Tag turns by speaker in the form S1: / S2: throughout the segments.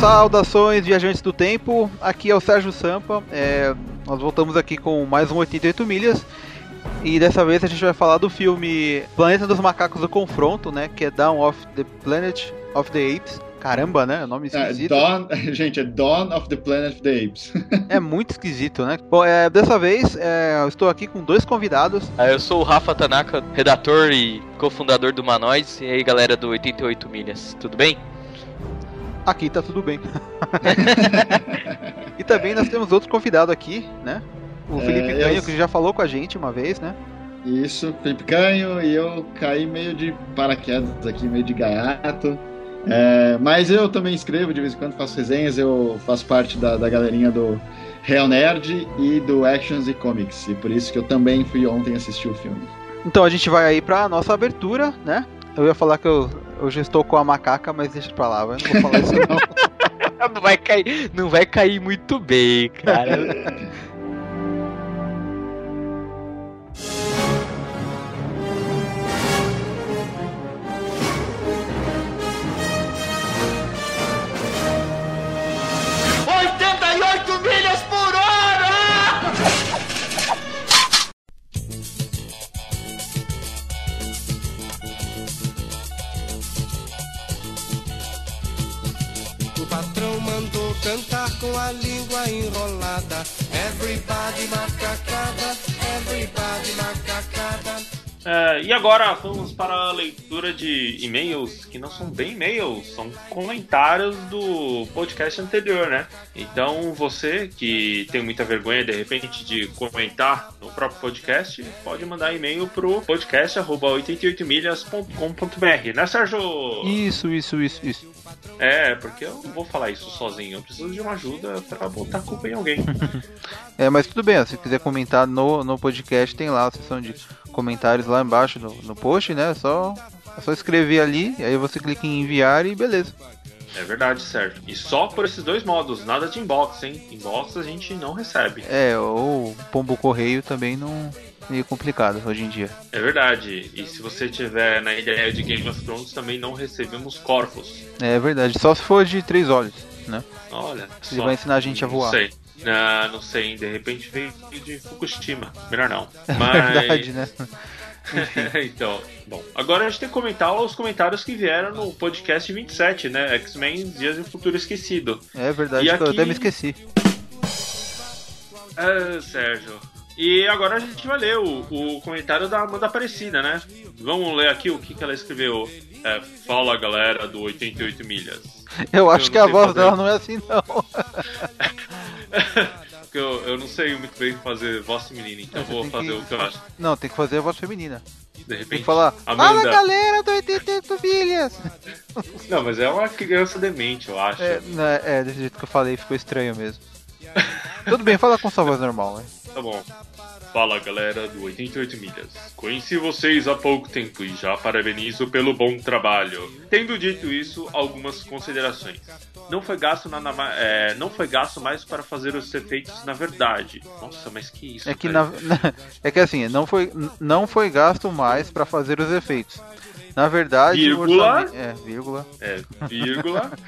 S1: Saudações, viajantes do tempo. Aqui é o Sérgio Sampa. É, nós voltamos aqui com mais um 88 milhas. E dessa vez a gente vai falar do filme Planeta dos Macacos do Confronto, né? Que é Dawn of the Planet of the Apes. Caramba, né? O nome
S2: É,
S1: esquisito.
S2: Dawn, gente, é Dawn of the Planet of the Apes.
S1: É muito esquisito, né? Bom, é, dessa vez é, eu estou aqui com dois convidados.
S3: Ah, Eu sou o Rafa Tanaka, redator e cofundador do Manoids. E aí, galera do 88 Milhas, tudo bem?
S1: Aqui tá tudo bem. e também nós temos outro convidado aqui, né? O
S2: É,
S1: Felipe
S2: eu-
S1: Canho, que já falou com a gente uma vez, né?
S2: Isso, Felipe Canho, e eu caí meio de paraquedas aqui, meio de gaiato. É, mas eu também escrevo, de vez em quando faço resenhas, eu faço parte da, da galerinha do Real Nerd e do Actions e Comics, e por isso que eu também fui ontem assistir o filme.
S1: Então a gente vai aí pra nossa abertura, né? Eu ia falar que eu, eu já estou com a macaca, mas deixa pra lá, eu não vou falar isso não.
S3: Não vai cair, não vai cair muito bem, cara.
S4: O cantar com a língua enrolada. Everybody macacada, everybody macacada.
S5: É, e agora vamos para a leitura de e-mails, que não são bem e-mails, são comentários do podcast anterior, né? Então você que tem muita vergonha de repente de comentar no próprio podcast, pode mandar e-mail pro podcast 88milhas.com.br, né, Sérgio?
S1: Isso, isso, isso, isso.
S5: É, porque eu não vou falar isso sozinho, eu preciso de uma ajuda para botar a culpa em alguém.
S1: É, mas tudo bem, ó, se quiser comentar no, no podcast, tem lá a seção de comentários lá embaixo no, no post, né? É só, é só escrever ali, aí você clica em enviar e beleza.
S5: É verdade, Sérgio. E só por esses dois modos, nada de inbox, hein? Inbox a gente não recebe.
S1: É, ou pombo correio também não meio complicado hoje em dia.
S5: É verdade. E se você tiver na ideia de Game of Thrones, também não recebemos corpos.
S1: É verdade, só se for de três olhos, né?
S5: Olha.
S1: Ele vai ensinar a gente a voar.
S5: Sei. Ah, não sei, de repente veio de Fukushima. Melhor não.
S1: É
S5: Mas...
S1: verdade, né?
S5: então, bom. Agora a gente tem que comentar os comentários que vieram no podcast 27, né? X-Men Dias um Futuro Esquecido.
S1: É verdade,
S5: E
S1: que eu
S5: aqui-
S1: até me esqueci.
S5: Ah, Sérgio. E agora a gente vai ler o, o comentário da Amanda Aparecida, né? Vamos ler aqui o que, que ela escreveu. É, Fala galera do 88 milhas.
S1: Eu acho
S5: não
S1: que a voz
S5: fazer.
S1: dela não é assim, não.
S5: Porque eu, eu não sei muito bem fazer voz feminina, então vou
S1: tem
S5: fazer
S1: que-
S5: o que eu acho.
S1: Não, tem que fazer a voz feminina.
S5: De
S1: Tem
S5: repente.
S1: que falar, fala
S5: Amanda.
S1: galera do 88 milhas.
S5: Não, mas é uma criança demente, eu acho.
S1: É, né, é, desse jeito que eu falei, ficou estranho mesmo. Tudo bem, fala com sua voz normal, né?
S5: Tá bom. Fala galera do 88 milhas. Conheci vocês há pouco tempo e já parabenizo pelo bom trabalho. Tendo dito isso, algumas considerações. Não foi gasto nada mais, é, não foi gasto mais para fazer os efeitos na verdade. Nossa, mas que isso?
S1: É que na, é que assim, não foi, não foi gasto mais pra fazer os efeitos. Na verdade,
S5: Vírgula.
S1: orçamento, é, vírgula.
S5: É, vírgula.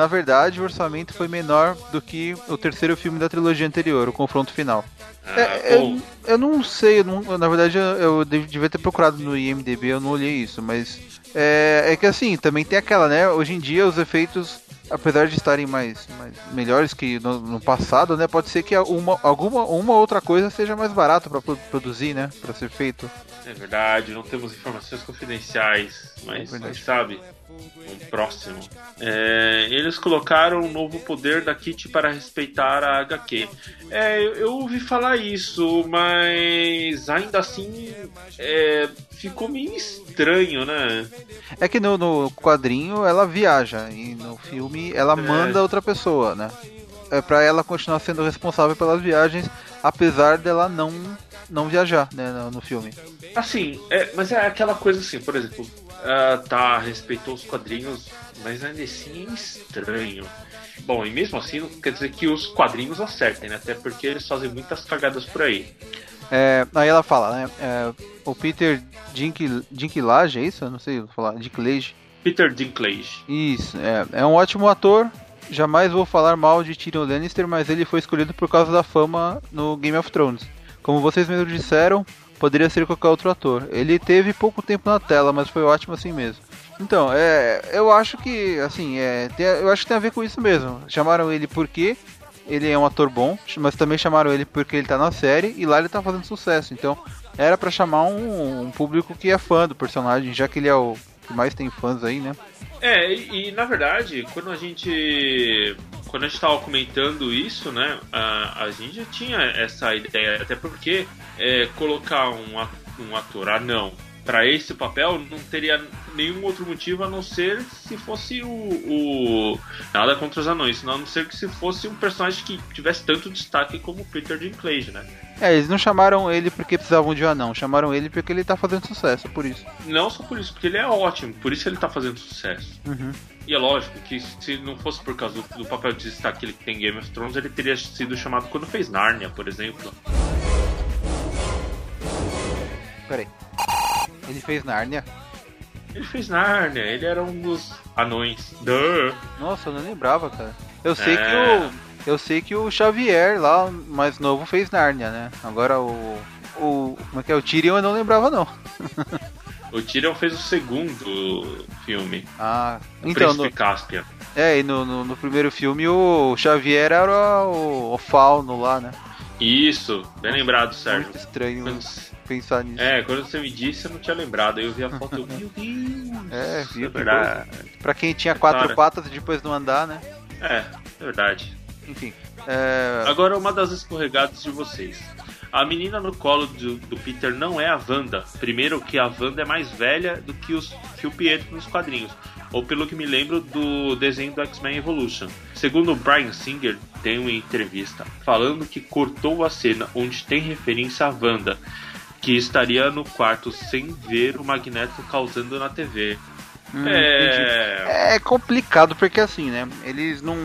S1: Na verdade, o orçamento foi menor do que o terceiro filme da trilogia anterior, o confronto final.
S5: Ah,
S1: É, eu, eu não sei, eu não- na verdade eu, eu dev- devia ter procurado no IMDB, eu não olhei isso, mas é, é que assim, também tem aquela, né? Hoje em dia os efeitos, apesar de estarem mais, mais melhores que no, no passado, né? Pode ser que uma, alguma uma outra coisa seja mais barato para produzir, né? Para ser feito.
S5: É verdade, não temos informações confidenciais, mas
S1: É
S5: quem sabe? Um próximo. É, eles colocaram um novo poder da Kitty para respeitar a HQ. É, eu, eu ouvi falar isso, mas ainda assim é, ficou meio estranho, né?
S1: É que no, no quadrinho ela viaja e no filme ela
S5: É.
S1: manda outra pessoa, né? É para ela continuar sendo responsável pelas viagens, apesar dela não não viajar, né, no, no filme.
S5: Assim, é, mas é aquela coisa assim, por exemplo, ah, tá, respeitou os quadrinhos, mas ainda assim é estranho. Bom, e mesmo assim não quer dizer que os quadrinhos acertem, né? Até porque eles fazem muitas cagadas por aí.
S1: É, aí ela fala, né? é, o Peter Dink, Dinklage, é isso? Eu não sei falar. Dinklage.
S5: Peter Dinklage.
S1: Isso, é, é um ótimo ator jamais vou falar mal de Tyrion Lannister, mas ele foi escolhido por causa da fama no Game of Thrones. Como vocês mesmos disseram, poderia ser qualquer outro ator. Ele teve pouco tempo na tela, mas foi ótimo assim mesmo. Então, é, eu acho que, assim, é, tem- eu acho que tem a ver com isso mesmo. Chamaram ele porque ele é um ator bom, mas também chamaram ele porque ele tá na série e lá ele tá fazendo sucesso. Então, era pra chamar um, um público que é fã do personagem, já que ele é o que mais tem fãs aí, né?
S5: É, e, e, na verdade, quando a gente. Quando a gente tava comentando isso, né? A, a gente já tinha essa ideia, até porque é, colocar um, um ator anão para esse papel não teria nenhum outro motivo a não ser se fosse o, o- Nada contra os anões, a não ser que se fosse um personagem que tivesse tanto destaque como o Peter Dinklage, né?
S1: É, eles não chamaram ele porque precisavam de um anão, chamaram ele porque ele tá fazendo sucesso, por isso.
S5: Não só por isso, porque ele é ótimo, por isso ele tá fazendo sucesso.
S1: Uhum.
S5: E é lógico que se não fosse por causa do, do papel de destaque que ele tem em Game of Thrones, ele teria sido chamado quando fez Narnia, por exemplo.
S1: Peraí. Ele fez Nárnia?
S5: Ele fez Narnia, ele era um dos anões. Duh.
S1: Nossa, eu não lembrava, cara. Eu sei
S5: É.
S1: que o. Eu sei que o Xavier lá, mais novo, fez Nárnia, né? Agora o. O. Como é que é? O Tyrion eu não lembrava não.
S5: O Tyrion fez o segundo filme,
S1: Ah.
S5: o
S1: Então,
S5: Príncipe
S1: no,
S5: Caspian.
S1: é, e no, no, no primeiro filme o Xavier era o, o fauno lá, né?
S5: Isso, bem lembrado, Sérgio.
S1: Muito estranho
S5: Quando-
S1: pensar nisso.
S5: É, quando você me disse, eu não tinha lembrado. Aí eu vi a foto, eu, meu Deus.
S1: É, viu,
S5: É verdade.
S1: Pra quem tinha quatro
S5: Cara.
S1: patas e depois não andar, né?
S5: É, é verdade.
S1: Enfim. É...
S5: Agora uma das escorregadas de vocês. A menina no colo do, do Peter não é a Wanda. Primeiro que a Wanda é mais velha do que, os, que o Pietro nos quadrinhos. Ou pelo que me lembro do desenho do X-Men Evolution. Segundo o Brian Singer, tem uma entrevista falando que cortou a cena onde tem referência a Wanda, que estaria no quarto sem ver o Magneto causando na TV.
S1: hum,
S5: é...
S1: É complicado porque assim, né? Eles não.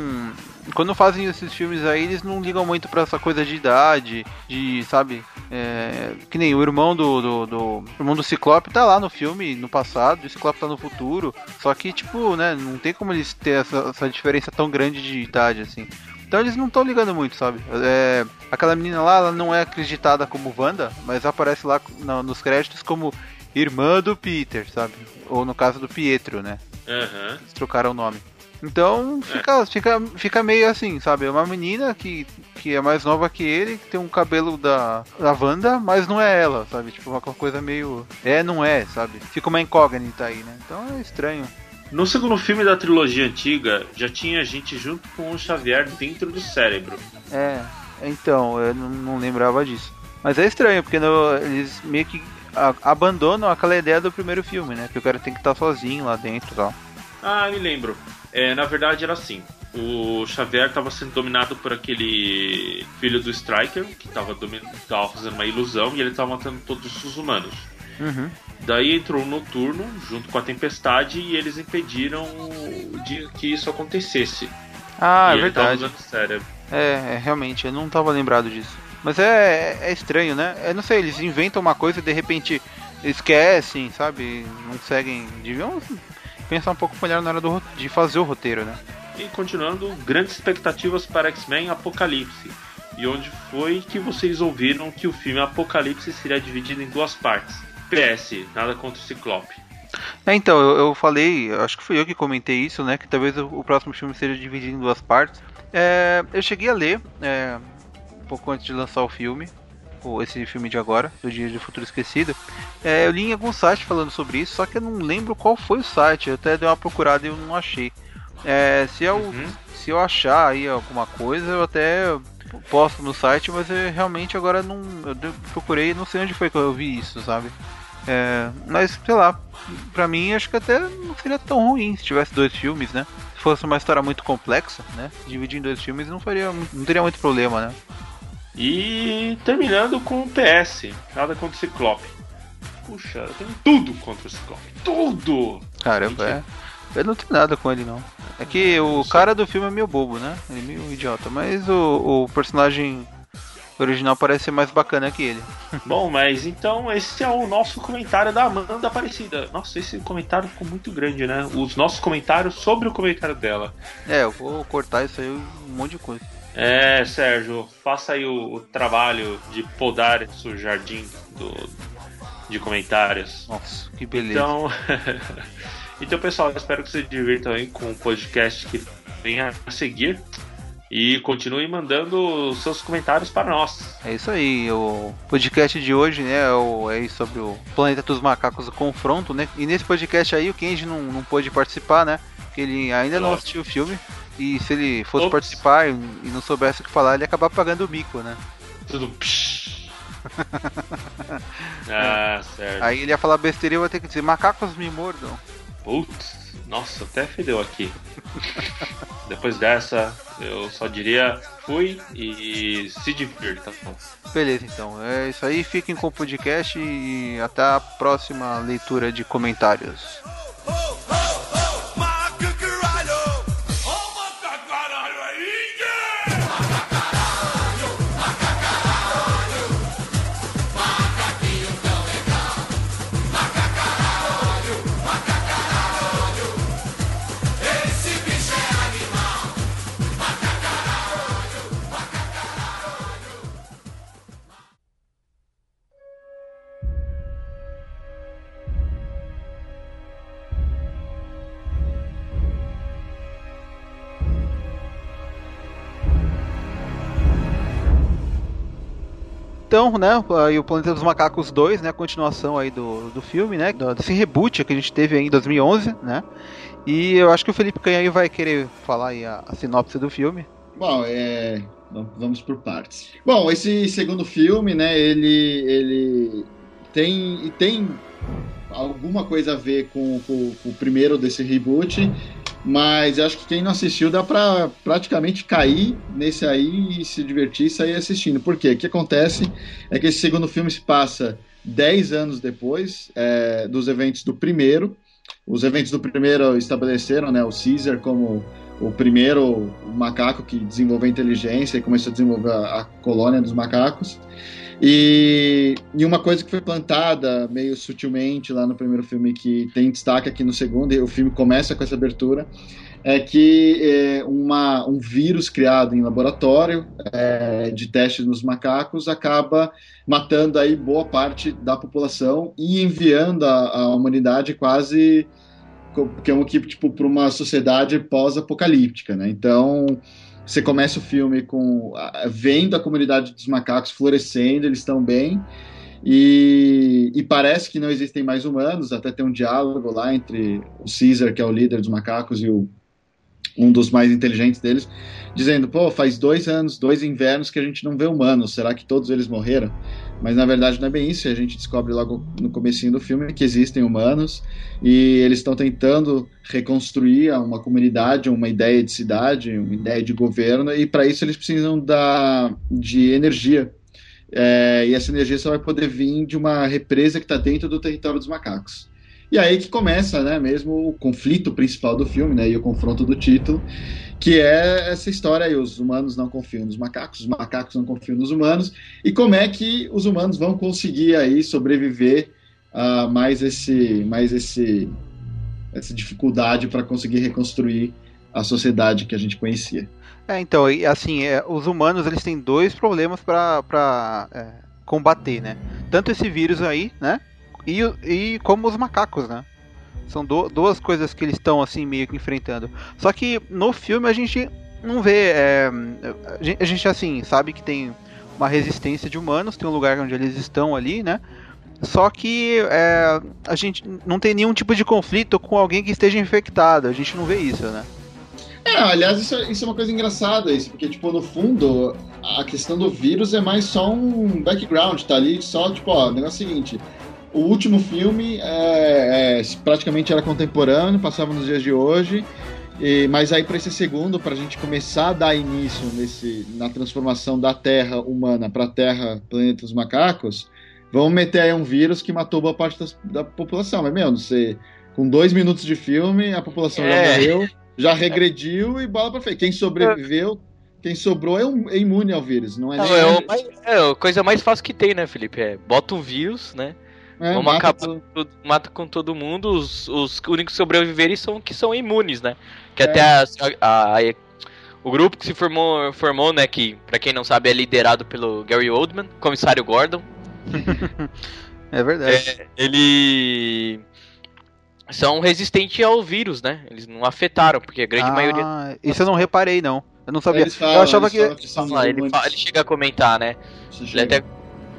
S1: Quando fazem esses filmes aí, eles não ligam muito pra essa coisa de idade, de, sabe? É, que nem o irmão do, do, do- o irmão do Ciclope tá lá no filme no passado, e o Ciclope tá no futuro. Só que, tipo, né? Não tem como eles ter essa, essa diferença tão grande de idade assim. Então eles não estão ligando muito, sabe? É, aquela menina lá, ela não é acreditada como Wanda, mas aparece lá na- nos créditos como irmã do Peter, sabe? Ou no caso do Pietro, né?
S5: Aham.
S1: Eles trocaram o nome. Então fica, fica, fica meio assim, sabe? É uma menina que, que é mais nova que ele, que tem um cabelo da, da Wanda, mas não é ela, sabe? Tipo, uma coisa meio. É, não é, sabe? Fica uma incógnita aí, né? Então é estranho.
S5: No segundo filme da trilogia antiga, já tinha gente junto com o Xavier dentro do cérebro.
S1: É, então, eu não, não lembrava disso. Mas é estranho, porque no- eles meio que a- abandonam aquela ideia do primeiro filme, né? Que o cara tem que estar sozinho lá dentro e tal.
S5: Ah, me lembro. É, na verdade era assim. O Xavier estava sendo dominado por aquele filho do Striker, que estava fazendo uma ilusão, e ele estava matando todos os humanos.
S1: Uhum.
S5: Daí entrou o Noturno, junto com a Tempestade, e eles impediram de que isso acontecesse.
S1: Ah,
S5: e
S1: é verdade. É, é, realmente, eu não tava lembrado disso. Mas é, é estranho, né? Eu não sei, eles inventam uma coisa e de repente esquecem, sabe? Não seguem. Deviam pensar um pouco melhor na hora do, de fazer o roteiro, né?
S5: E continuando, grandes expectativas para X-Men Apocalipse. E onde foi que vocês ouviram que o filme Apocalipse seria dividido em duas partes? PS, nada contra o Ciclope.
S1: É, então, eu, eu falei, acho que fui eu que comentei isso, né? Que talvez o, o próximo filme seja dividido em duas partes. É, eu cheguei a ler, é, um pouco antes de lançar o filme, ou esse filme de agora, do Dia de Futuro Esquecido. É, eu li em algum site falando sobre isso, só que eu não lembro qual foi o site. Eu até dei uma procurada e eu não achei. É, se, eu,
S5: Uhum.
S1: se eu achar aí alguma coisa, eu até posto no site, mas eu realmente agora não. Eu procurei, não sei onde foi que eu vi isso, sabe? É, mas sei lá, pra mim acho que até não seria tão ruim se tivesse dois filmes, né? Se fosse uma história muito complexa, né? Dividir em dois filmes não faria, não teria muito problema, né?
S5: E terminando com o PS, nada contra o Ciclope. Puxa, eu tenho tudo contra o Ciclope. Tudo!
S1: Caramba, é. Eu não tenho nada com ele não. É que o cara do filme é meio bobo, né? Ele é meio idiota. Mas o, o personagem original parece ser mais bacana que ele.
S5: Bom, mas então esse é o nosso comentário da Amanda Aparecida. Nossa, esse comentário ficou muito grande, né? Os nossos comentários sobre o comentário dela.
S1: É, eu vou cortar isso aí um monte de coisa.
S5: É, Sérgio, faça aí o, o trabalho de podar o jardim do, de comentários.
S1: Nossa, que beleza.
S5: Então, então pessoal, espero que vocês se divirtam aí com o podcast que vem a seguir. E continue mandando os seus comentários para nós.
S1: É isso aí, o podcast de hoje, né, é, o, é sobre o Planeta dos Macacos, o confronto, né? E nesse podcast aí o Kenji não, não pôde participar, né? Porque ele ainda não assistiu o filme. E se ele fosse
S5: Ops.
S1: participar e, não soubesse o que falar, ele ia acabar pagando o mico, né?
S5: Tudo. psh. ah, certo.
S1: Aí ele ia falar besteira e eu ia ter que dizer, macacos me mordam.
S5: Putz, nossa, até fedeu aqui. Depois dessa, eu só diria fui e se divirta.
S1: Beleza, então. É isso aí. Fiquem com o podcast e até a próxima leitura de comentários. Então, né, aí o Planeta dos Macacos 2, né, a continuação aí do, do filme, né, desse reboot que a gente teve aí em 2011, né, e eu acho que o Felipe Canha vai querer falar aí a, a sinopse do filme.
S2: Bom, é. Vamos por partes. Bom, esse segundo filme, né, ele, ele tem, tem alguma coisa a ver com, com- com o primeiro desse reboot, mas acho que quem não assistiu dá pra praticamente cair nesse aí e se divertir e sair assistindo. Por quê? O que acontece é que esse segundo filme se passa 10 anos depois é, dos eventos do primeiro. Os eventos do primeiro estabeleceram né, o Caesar como o primeiro macaco que desenvolveu inteligência e começou a desenvolver a, a colônia dos macacos. E, e uma coisa que foi plantada meio sutilmente lá no primeiro filme, que tem destaque aqui no segundo, e o filme começa com essa abertura, é que é, uma, um vírus criado em laboratório é, de testes nos macacos acaba matando aí boa parte da população e enviando a, a humanidade quase que é um equipe tipo para uma sociedade pós-apocalíptica, né? Então você começa o filme com vendo a comunidade dos macacos florescendo, eles estão bem e, e parece que não existem mais humanos. Até tem um diálogo lá entre o Caesar, que é o líder dos macacos, e o, um dos mais inteligentes deles, dizendo: pô, faz dois anos, dois invernos que a gente não vê humanos. Será que todos eles morreram? Mas na verdade não é bem isso. A gente descobre logo no comecinho do filme que existem humanos e eles estão tentando reconstruir uma comunidade, uma ideia de cidade, uma ideia de governo, e para isso eles precisam da, de energia. É, e essa energia só vai poder vir de uma represa que está dentro do território dos macacos. E aí que começa, né, mesmo o conflito principal do filme, né, e o confronto do título, que é essa história aí, os humanos não confiam nos macacos, os macacos não confiam nos humanos, e como é que os humanos vão conseguir aí sobreviver a mais esse, mais esse, essa dificuldade para conseguir reconstruir a sociedade que a gente conhecia.
S1: É, então, assim, é, os humanos eles têm dois problemas pra é, combater, né? Tanto esse vírus aí, né? E, e como os macacos, né? São du- duas coisas que eles estão assim meio que enfrentando. Só que no filme a gente não vê. é, a gente- a gente assim sabe que tem uma resistência de humanos, tem um lugar onde eles estão ali, né? Só que é, a gente não tem nenhum tipo de conflito com alguém que esteja infectado. A gente não vê isso, né?
S2: É, aliás, isso, é- isso é uma coisa engraçada, isso, porque, tipo, no fundo, a questão do vírus é mais só um background, tá ali só, tipo, ó, o negócio é o seguinte, o último filme é, é, praticamente era contemporâneo, passava nos dias de hoje, e, mas aí para esse segundo, para a gente começar a dar início nesse, na transformação da Terra humana para a Terra planeta dos macacos, vamos meter aí um vírus que matou boa parte das- da população, mas, meu, não sei, com dois minutos de filme, a população já
S3: É.
S2: morreu, já regrediu e bola pra frente. Quem sobreviveu Quem sobrou é, um, é imune ao vírus, não é
S3: Não,
S2: nem.
S3: é, o mais- é a coisa mais fácil que tem, né, Felipe? É, bota um vírus, né?
S2: É,
S3: Vamos
S2: mata
S3: acabar
S2: tudo.
S3: com tudo- mata com todo mundo. Os, os únicos que sobreviverem são que são imunes, né? Que
S2: É.
S3: até a, a- a- o grupo que se formou, formou, né? Que pra quem não sabe é liderado pelo Gary Oldman, comissário Gordon.
S1: É verdade.
S3: Ele são resistentes ao vírus, né? Eles não afetaram, porque a grande
S1: ah,
S3: maioria.
S1: Isso eu não reparei, não. Eu não sabia.
S2: Falam,
S1: eu achava que.
S2: falam
S3: ele,
S2: imunes.
S3: fa- ele chega a comentar, né?
S2: Isso
S3: Ele
S2: chega.
S3: até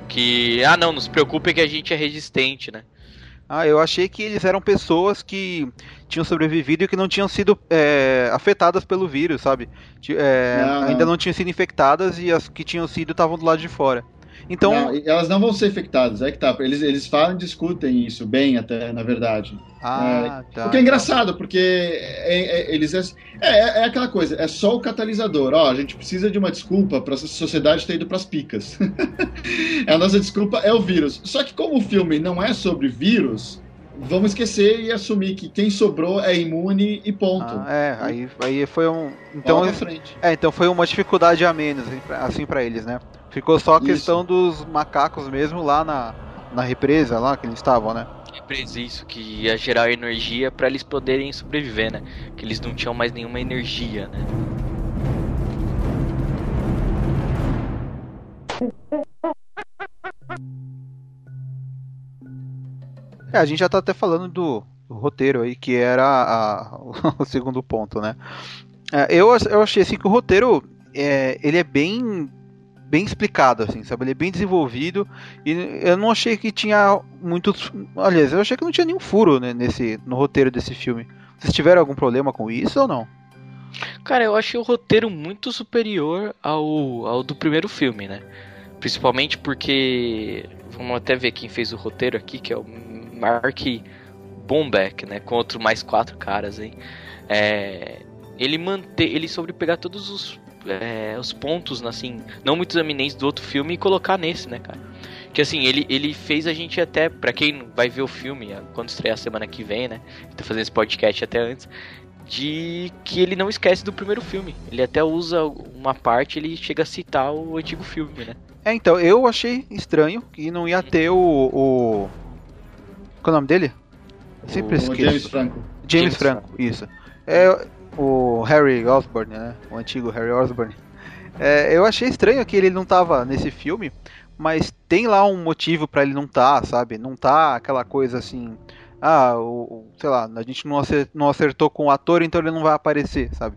S3: que ah não, não se preocupe que a gente é resistente, né?
S1: Ah, eu achei que eles eram pessoas que tinham sobrevivido e que não tinham sido é, afetadas pelo vírus, sabe? É,
S2: Não, não.
S1: Ainda não tinham sido infectadas e as que tinham sido estavam do lado de fora. Então,
S2: Não, elas não vão ser infectadas, é que tá. Eles, eles falam e discutem isso bem até, na verdade.
S1: ah, tá.
S2: o que é engraçado, porque é- é- eles é, é, é aquela coisa, é só o catalisador. Ó, a gente precisa de uma desculpa para a sociedade ter ido pras picas. a nossa desculpa é o vírus. Só que como o filme não é sobre vírus, vamos esquecer e assumir que quem sobrou é imune e ponto.
S1: Ah, é, aí, aí foi um. Então, é, então foi uma dificuldade a menos, assim, pra- para eles, né? Ficou só a
S2: Isso.
S1: questão dos macacos mesmo lá na, na represa, lá que eles estavam, né?
S3: Empresa isso que ia gerar energia pra eles poderem sobreviver, né? Que eles não tinham mais nenhuma energia, né?
S1: É, a gente já tá até falando do, do roteiro aí, que era a- o segundo ponto, né? É, eu, eu achei assim que o roteiro é, ele é bem bem explicado, assim, sabe? Ele é bem desenvolvido e eu não achei que tinha muitos. Aliás, eu achei que não tinha nenhum furo né, nesse, no roteiro desse filme. Vocês tiveram algum problema com isso ou não?
S3: Cara, eu achei o roteiro muito superior ao, ao do primeiro filme, né? Principalmente porque. Vamos até ver quem fez o roteiro aqui, que é o Mark Bombeck, né? Com outro mais quatro caras aí. É, ele mante, ele sobre pegar todos os, é, os pontos, assim, não muito eminentes do outro filme e colocar nesse, né, cara? Que assim, ele, ele fez a gente até, pra quem vai ver o filme, quando estrear semana que vem, né? Tô fazendo esse podcast até antes de que ele não esquece do primeiro filme. Ele até usa uma parte, ele chega a citar o antigo filme, né?
S1: É, então, eu achei estranho que não ia ter o. o... Qual é o nome dele? Eu sempre
S2: O
S1: esqueço.
S2: James Franco.
S1: James
S3: James
S1: Franco, isso. É o Harry Osborn, né? O antigo Harry Osborn. É, eu achei estranho que ele não tava nesse filme, mas tem lá um motivo pra ele não tá, sabe? Não tá aquela coisa assim, ah, o, sei lá, a gente não acer- não acertou com o ator, então ele não vai aparecer, sabe?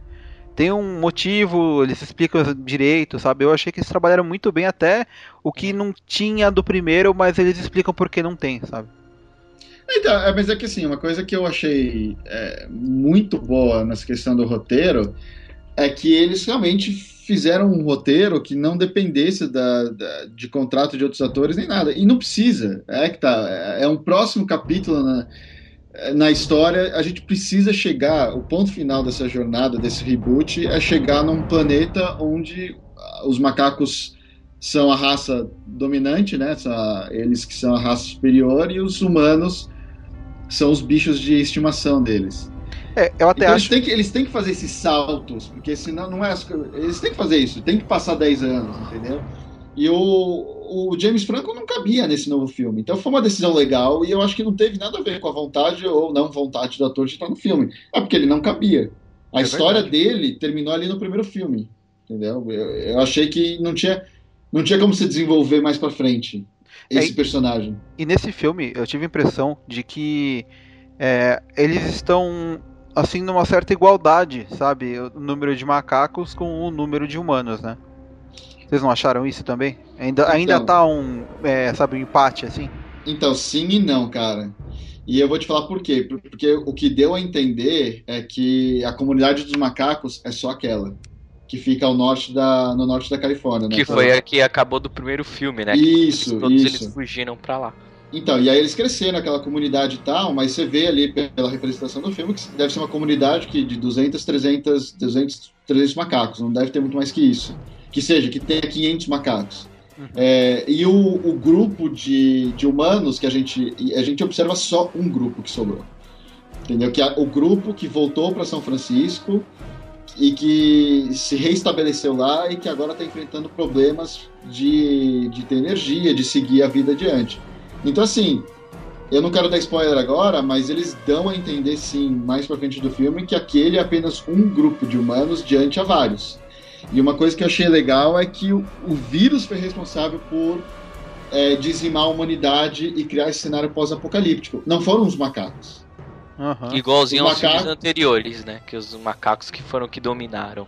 S1: Tem um motivo, eles explicam direito, sabe? Eu achei que eles trabalharam muito bem até o que não tinha do primeiro, mas eles explicam por que não tem, sabe?
S2: Então, é, mas é que assim, uma coisa que eu achei é, muito boa nessa questão do roteiro é que eles realmente fizeram um roteiro que não dependesse da, da- de contrato de outros atores nem nada. E não precisa. É que tá. É, é um próximo capítulo na, na história. A gente precisa chegar. O ponto final dessa jornada, desse reboot, é chegar num planeta onde ah, os macacos são a raça dominante, né? Eles que são a raça superior e os humanos são os bichos de estimação deles.
S1: É, eu até
S2: Então
S1: acho.
S2: eles, têm que, eles têm que fazer esses saltos, porque senão não é. as Eles têm que fazer isso, tem que passar 10 anos, entendeu? E o, o James Franco não cabia nesse novo filme. Então foi uma decisão legal e eu acho que não teve nada a ver com a vontade ou não vontade do ator de estar no filme. É porque ele não cabia. A
S1: É
S2: história
S1: verdade.
S2: dele terminou ali no primeiro filme. Entendeu? Eu, eu achei que não tinha, não tinha como se desenvolver mais pra frente esse
S1: É,
S2: personagem.
S1: E nesse filme eu tive a impressão de que é, eles estão assim numa certa igualdade, sabe? O número de macacos com o número de humanos, né? Vocês não acharam isso também? Ainda, ainda
S2: Então.
S1: tá um, é, sabe, um empate assim?
S2: Então, sim e não, cara. E eu vou te falar por quê. Por- Porque o que deu a entender é que a comunidade dos macacos é só aquela. Que fica ao norte da, no norte da Califórnia, né?
S3: Que foi a que acabou do primeiro filme, né?
S2: Isso,
S3: Que todos
S2: isso.
S3: eles fugiram pra lá.
S2: Então, e aí eles cresceram aquela comunidade e tal, mas você vê ali pela representação do filme que deve ser uma comunidade que de 200, 300, 200, 300 macacos, não deve ter muito mais que isso. Que seja, que tenha 500 macacos. É, e o, o grupo de, de humanos que a gente, a gente observa só um grupo que sobrou. Entendeu? Que é o grupo que voltou para São Francisco, e que se reestabeleceu lá e que agora está enfrentando problemas de, de ter energia, de seguir a vida adiante. Então, assim, eu não quero dar spoiler agora, mas eles dão a entender, sim, mais pra frente do filme, que aquele é apenas um grupo de humanos diante a vários. E uma coisa que eu achei legal é que o, o vírus foi responsável por é, dizimar a humanidade e criar esse cenário pós-apocalíptico. Não foram os macacos.
S3: Uhum. Igualzinho aos macaco... filmes anteriores, né? Que os macacos que foram que dominaram.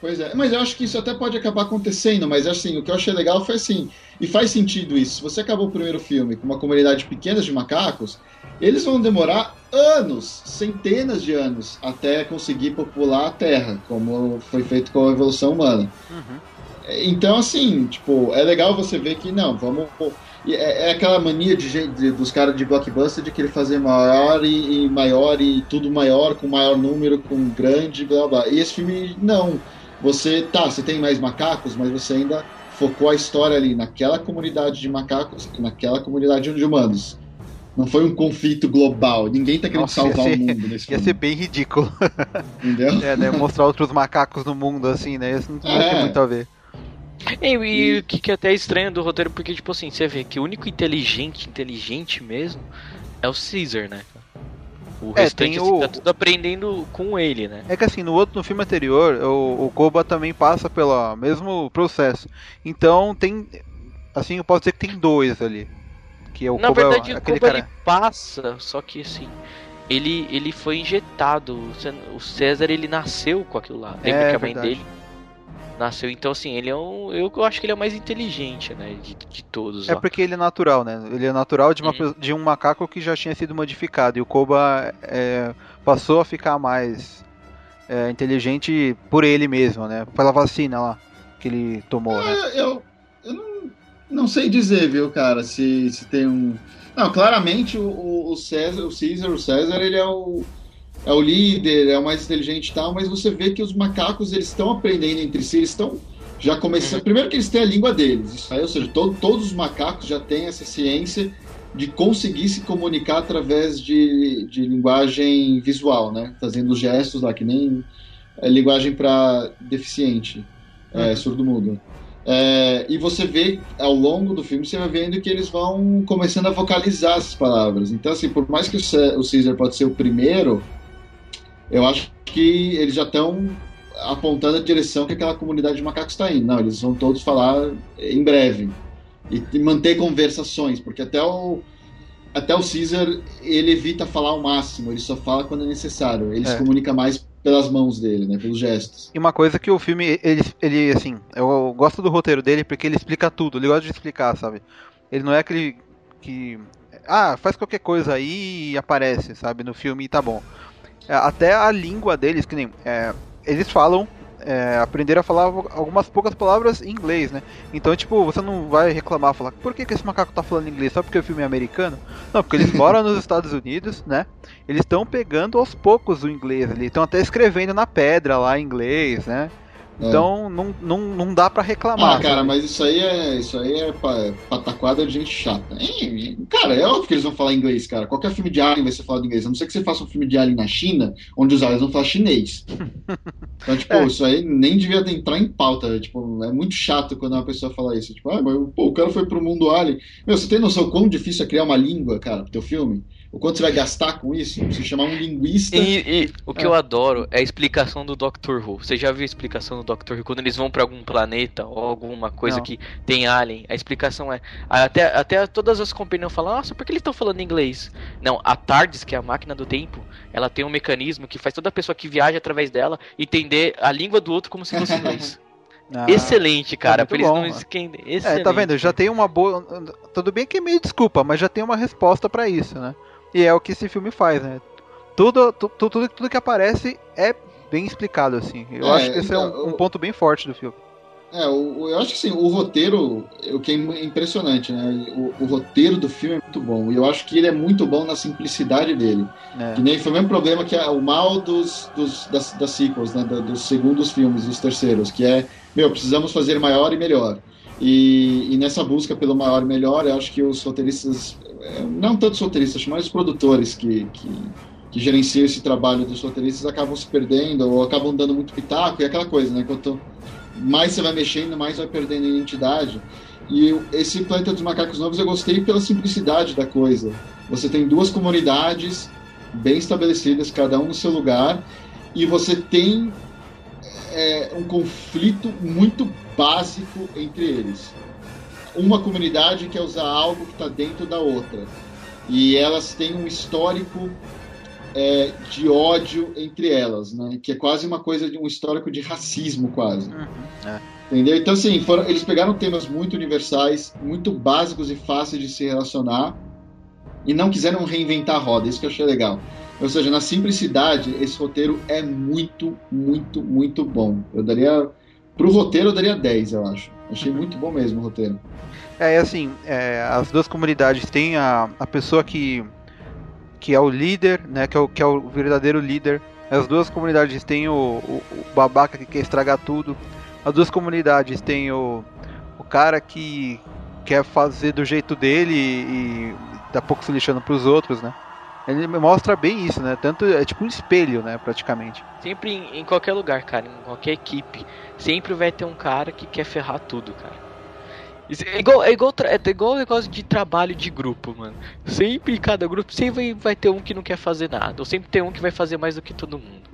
S2: Pois é, mas eu acho que isso até pode acabar acontecendo, mas assim, o que eu achei legal foi assim, e faz sentido isso. Se você acabou o primeiro filme com uma comunidade pequena de macacos, eles vão demorar anos, centenas de anos, até conseguir popular a Terra, como foi feito com a evolução humana. Uhum. Então, assim, tipo, é legal você ver que não, vamos. É, é aquela mania de, de dos caras de blockbuster de querer fazer maior e, e, maior e tudo maior, com maior número, com grande, blá blá. E esse filme, não você tá, você tem mais macacos, mas você ainda focou a história ali naquela comunidade de macacos, naquela comunidade de humanos. Não foi um conflito global. Ninguém tá querendo Nossa, salvar ser, o mundo nesse
S1: Ia ser bem ridículo.
S2: Entendeu?
S1: É, né? Mostrar outros macacos no mundo, assim, né? Isso não tem é. muito a ver.
S3: E, e, o que, é até estranho do roteiro, porque, tipo assim, você vê que o único inteligente, inteligente mesmo, é o Caesar, né? O é, restante assim, o... tá tudo aprendendo com ele, né?
S1: É que assim, no outro no filme anterior, o, o Koba também passa pelo mesmo processo. Então tem. Assim, eu posso dizer que tem dois ali. Que é o
S3: Na
S1: Koba,
S3: verdade, o Koba cara... ele passa, só que assim. Ele, ele foi injetado. O César ele nasceu com aquilo lá. Lembra é, que a mãe verdade. dele nasceu. Então, assim, ele é um. Eu, acho que ele é o mais inteligente, né? De, de todos.
S1: É lá. porque ele é natural, né? Ele é natural de, uma, uhum. de um macaco que já tinha sido modificado. E o Koba é, passou a ficar mais é, inteligente por ele mesmo, né? Pela vacina lá que ele tomou, né?
S2: Eu, eu não, não sei dizer, viu, cara, se, se tem um. Não, claramente o, o César, o Caesar, o César, ele é o é o líder, é o mais inteligente e tal, mas você vê que os macacos eles estão aprendendo entre si, eles estão já começando. Uhum. Primeiro que eles têm a língua deles, isso aí, ou seja, todo, todos os macacos já têm essa ciência de conseguir se comunicar através de, de linguagem visual, né? Fazendo gestos lá, que nem é, linguagem para deficiente, é, uhum. é, surdo-mudo. É, e você vê ao longo do filme, você vai vendo que eles vão começando a vocalizar essas palavras. Então, assim, por mais que o Caesar pode ser o primeiro eu acho que eles já estão apontando a direção que aquela comunidade de macacos está indo. Não, eles vão todos falar em breve. E, e manter conversações, porque até o, até o Caesar ele evita falar ao máximo, ele só fala quando é necessário. Ele é. se comunica mais pelas mãos dele, né, pelos gestos.
S1: E uma coisa que o filme, ele, ele assim, eu gosto do roteiro dele porque ele explica tudo, ele gosta de explicar, sabe? Ele não é aquele que ah, faz qualquer coisa aí e aparece, sabe, no filme e tá bom. É, até a língua deles, que nem. É, eles falam. É, aprenderam a falar algumas poucas palavras em inglês, né? Então, tipo, você não vai reclamar, falar, por que, que esse macaco tá falando inglês? Só porque o filme é americano? Não, porque eles moram nos Estados Unidos, né? Eles estão pegando aos poucos o inglês ali, estão até escrevendo na pedra lá em inglês, né? É. Então é. não, não, não dá para reclamar.
S2: Ah, cara, sabe? mas isso aí é isso aí é pataquada de gente chata. cara, é óbvio que eles vão falar inglês, cara. Qualquer filme de Alien vai ser falado inglês. A não ser que você faça um filme de Alien na China, onde os aliens vão falar chinês. Então, tipo, é. isso aí nem devia entrar em pauta. Tipo, é muito chato quando uma pessoa fala isso. Tipo, ah, mas pô, o cara foi pro mundo Alien. Meu, você tem noção quão difícil é criar uma língua, cara, pro teu filme? O quanto você vai gastar com isso? Se chamar um linguista.
S3: E, e o que é. eu adoro é a explicação do Dr. Who. Você já viu a explicação do Dr. Who quando eles vão para algum planeta ou alguma coisa Não. que tem alien? A explicação é. Até, até todas as companhias falam, nossa, por que eles estão falando inglês? Não, a TARDIS, que é a máquina do tempo, ela tem um mecanismo que faz toda pessoa que viaja através dela entender a língua do outro como se fosse inglês. Ah, excelente, cara, é pra eles bom, não esquenderem.
S1: É, tá vendo? Já tem uma boa. Tudo bem que é meio desculpa, mas já tem uma resposta para isso, né? E é o que esse filme faz, né? Tudo, tu, tudo, tudo que aparece é bem explicado, assim. Eu é, acho que esse então, é um, um, ponto bem forte do filme.
S2: É, o, eu acho que assim, o roteiro, o que é impressionante, né? O, o, roteiro do filme é muito bom. E eu acho que ele é muito bom na simplicidade dele. É. Que nem foi o mesmo problema que é o mal dos, dos das, das sequels, né? dos segundos filmes, dos terceiros, que é, meu, precisamos fazer maior e melhor. E, e, nessa busca pelo maior e melhor, eu acho que os roteiristas, não tanto os roteiristas, mas os produtores que, que que gerenciam esse trabalho dos roteiristas acabam se perdendo ou acabam dando muito pitaco e aquela coisa, né? Quanto mais você vai mexendo, mais vai perdendo identidade. E esse Planeta dos Macacos Novos eu gostei pela simplicidade da coisa. Você tem duas comunidades bem estabelecidas, cada um no seu lugar, e você tem é, um conflito muito básico entre eles. Uma comunidade quer usar algo que está dentro da outra. E elas têm um histórico é, de ódio entre elas, né? Que é quase uma coisa de um histórico de racismo, quase. Uhum, é. Entendeu? Então, assim, foram, eles pegaram temas muito universais, muito básicos e fáceis de se relacionar, e não quiseram reinventar a roda. Isso que eu achei legal. Ou seja, na simplicidade, esse roteiro é muito, muito, muito bom. Eu daria. Pro roteiro, eu daria 10, eu acho. Achei muito bom mesmo o roteiro.
S1: É, assim, é, as duas comunidades têm a, a pessoa que que é o líder, né, que é o, que é o verdadeiro líder. As duas comunidades têm o, o, o babaca que quer estragar tudo. As duas comunidades têm o, o cara que quer fazer do jeito dele e, e dá pouco se lixando pros outros, né? Ele mostra bem isso, né? Tanto é tipo um espelho, né, praticamente.
S3: Sempre em, em qualquer lugar, cara, em qualquer equipe, sempre vai ter um cara que quer ferrar tudo, cara. É igual, é igual, é igual negócio de trabalho de grupo, mano. Sempre, cada grupo, sempre vai ter um que não quer fazer nada. Ou sempre tem um que vai fazer mais do que todo mundo.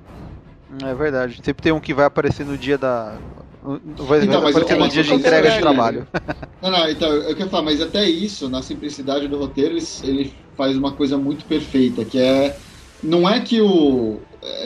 S1: É verdade. Sempre tem um que vai aparecer no dia da. Vai, então, vai aparecer no dia de entrega de trabalho.
S2: Não, não, então, eu quero falar, mas até isso, na simplicidade do roteiro, ele, ele faz uma coisa muito perfeita, que é. Não é que o.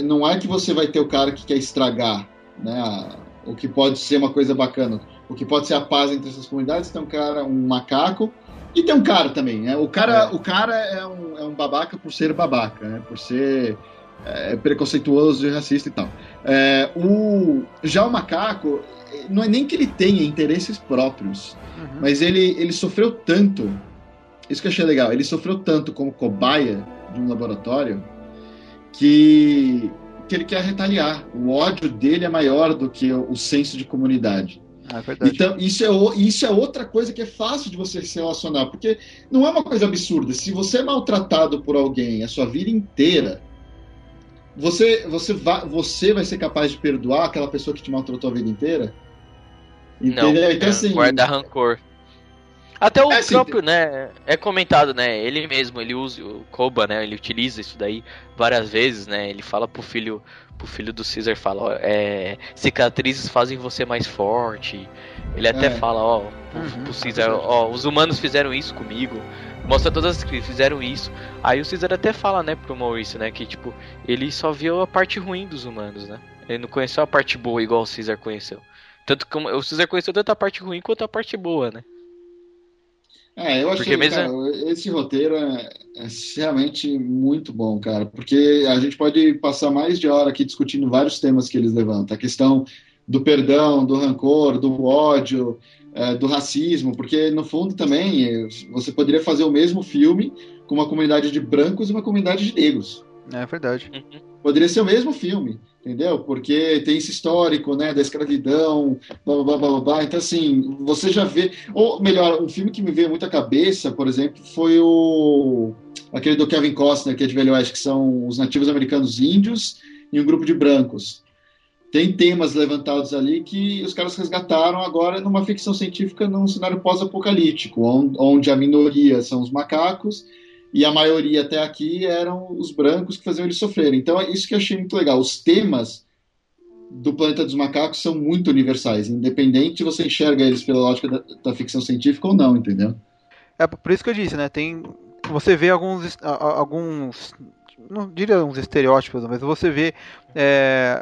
S2: Não é que você vai ter o cara que quer estragar, né? O que pode ser uma coisa bacana o que pode ser a paz entre essas comunidades. Tem um cara, um macaco, e tem um cara também, né? O cara é, o cara é, um, é um babaca por ser babaca, né? Por ser é, preconceituoso e racista e tal. É, o, já o macaco, não é nem que ele tenha interesses próprios, uhum. mas ele, ele sofreu tanto, isso que eu achei legal, ele sofreu tanto como cobaia de um laboratório que, que ele quer retaliar. O ódio dele é maior do que o, o senso de comunidade.
S1: É
S2: então, isso é, isso é outra coisa que é fácil de você se relacionar, porque não é uma coisa absurda. Se você é maltratado por alguém a sua vida inteira, você, você, vai, você vai ser capaz de perdoar aquela pessoa que te maltratou a vida inteira?
S3: Entendeu? Não, então, assim, guarda rancor. Até o é, próprio, sim. né, é comentado, né, ele mesmo, ele usa o Koba, né, ele utiliza isso daí várias vezes, né, ele fala pro filho, pro filho do Caesar, fala, ó, é, cicatrizes fazem você mais forte, ele até é. fala, ó, pro, uhum, pro Caesar, ó, os humanos fizeram isso comigo, mostra todas as que fizeram isso, aí o Caesar até fala, né, pro Maurício, né, que, tipo, ele só viu a parte ruim dos humanos, né, ele não conheceu a parte boa igual o Caesar conheceu. Tanto que o Caesar conheceu tanto a parte ruim quanto a parte boa, né?
S2: É, eu achei, mesmo... cara, esse roteiro é, é, realmente muito bom, cara, porque a gente pode passar mais de hora aqui discutindo vários temas que eles levantam. A questão do perdão, do rancor, do ódio, é, do racismo, porque no fundo também você poderia fazer o mesmo filme com uma comunidade de brancos e uma comunidade de negros.
S1: É verdade.
S2: Uhum. Poderia ser o mesmo filme entendeu? Porque tem esse histórico, né, da escravidão, blá, blá, blá, blá, Então, assim, você já vê... Ou, melhor, um filme que me veio muito à cabeça, por exemplo, foi o... aquele do Kevin Costner, que é de Velho Oeste, que são os nativos americanos índios e um grupo de brancos. Tem temas levantados ali que os caras resgataram agora numa ficção científica num cenário pós-apocalíptico, onde a minoria são os macacos e a maioria até aqui eram os brancos que faziam eles sofrerem. Então é isso que eu achei muito legal. Os temas do Planeta dos Macacos são muito universais, independente se você enxerga eles pela lógica da, da, ficção científica ou não, entendeu?
S1: É por isso que eu disse, né? Tem você vê alguns alguns não diria uns estereótipos, mas você vê é,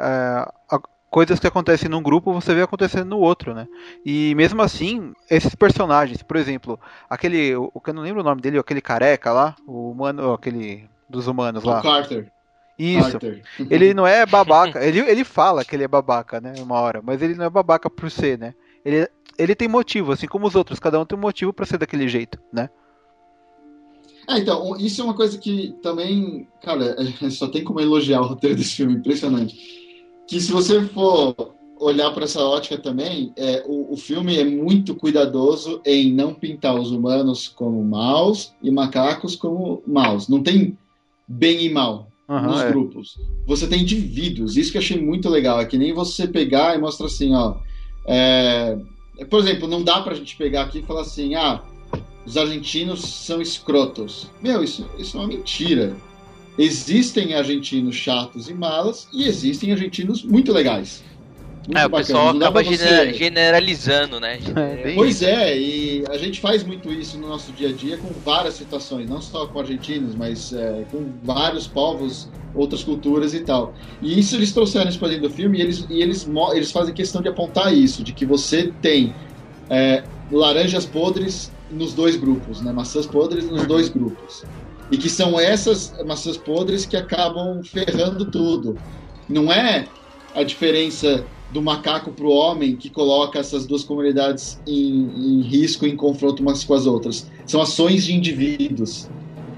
S1: é, coisas que acontecem num grupo você vê acontecendo no outro, né? E mesmo assim, esses personagens, por exemplo, aquele, o que eu não lembro o nome dele, aquele careca lá, o humano, aquele dos humanos lá.
S2: O Carter.
S1: Isso. Carter. Ele não é babaca. ele, ele fala que ele é babaca, né? Uma hora, mas ele não é babaca por ser, né? Ele, ele tem motivo, assim como os outros. Cada um tem um motivo para ser daquele jeito, né?
S2: É, então, isso é uma coisa que também, cara, só tem como elogiar o roteiro desse filme, impressionante que se você for olhar para essa ótica também, é, o, o, filme é muito cuidadoso em não pintar os humanos como maus e macacos como maus. Não tem bem e mal.
S1: Aham,
S2: nos
S1: é.
S2: grupos. Você tem indivíduos, isso que eu achei muito legal. É que nem você pegar e mostrar assim, ó. é, por exemplo, não dá pra gente pegar aqui e falar assim, ah, os argentinos são escrotos. Meu, isso, isso é uma mentira. Existem argentinos chatos e malas e existem argentinos muito legais. Muito
S3: É, o
S2: bacanas.
S3: pessoal acaba
S2: você-
S3: genera- generalizando, né?
S1: É,
S2: Pois é, e a gente faz muito isso no nosso dia a dia com várias situações, não só com argentinos, mas é, com vários povos, outras culturas e tal. E isso eles trouxeram isso pra dentro do filme e eles, e eles, eles fazem questão de apontar isso, de que você tem é, laranjas podres nos dois grupos, né? Maçãs podres nos dois grupos. E que são essas maçãs podres que acabam ferrando tudo. Não é a diferença do macaco para o homem que coloca essas duas comunidades em, em risco, em confronto umas com as outras. São ações de indivíduos.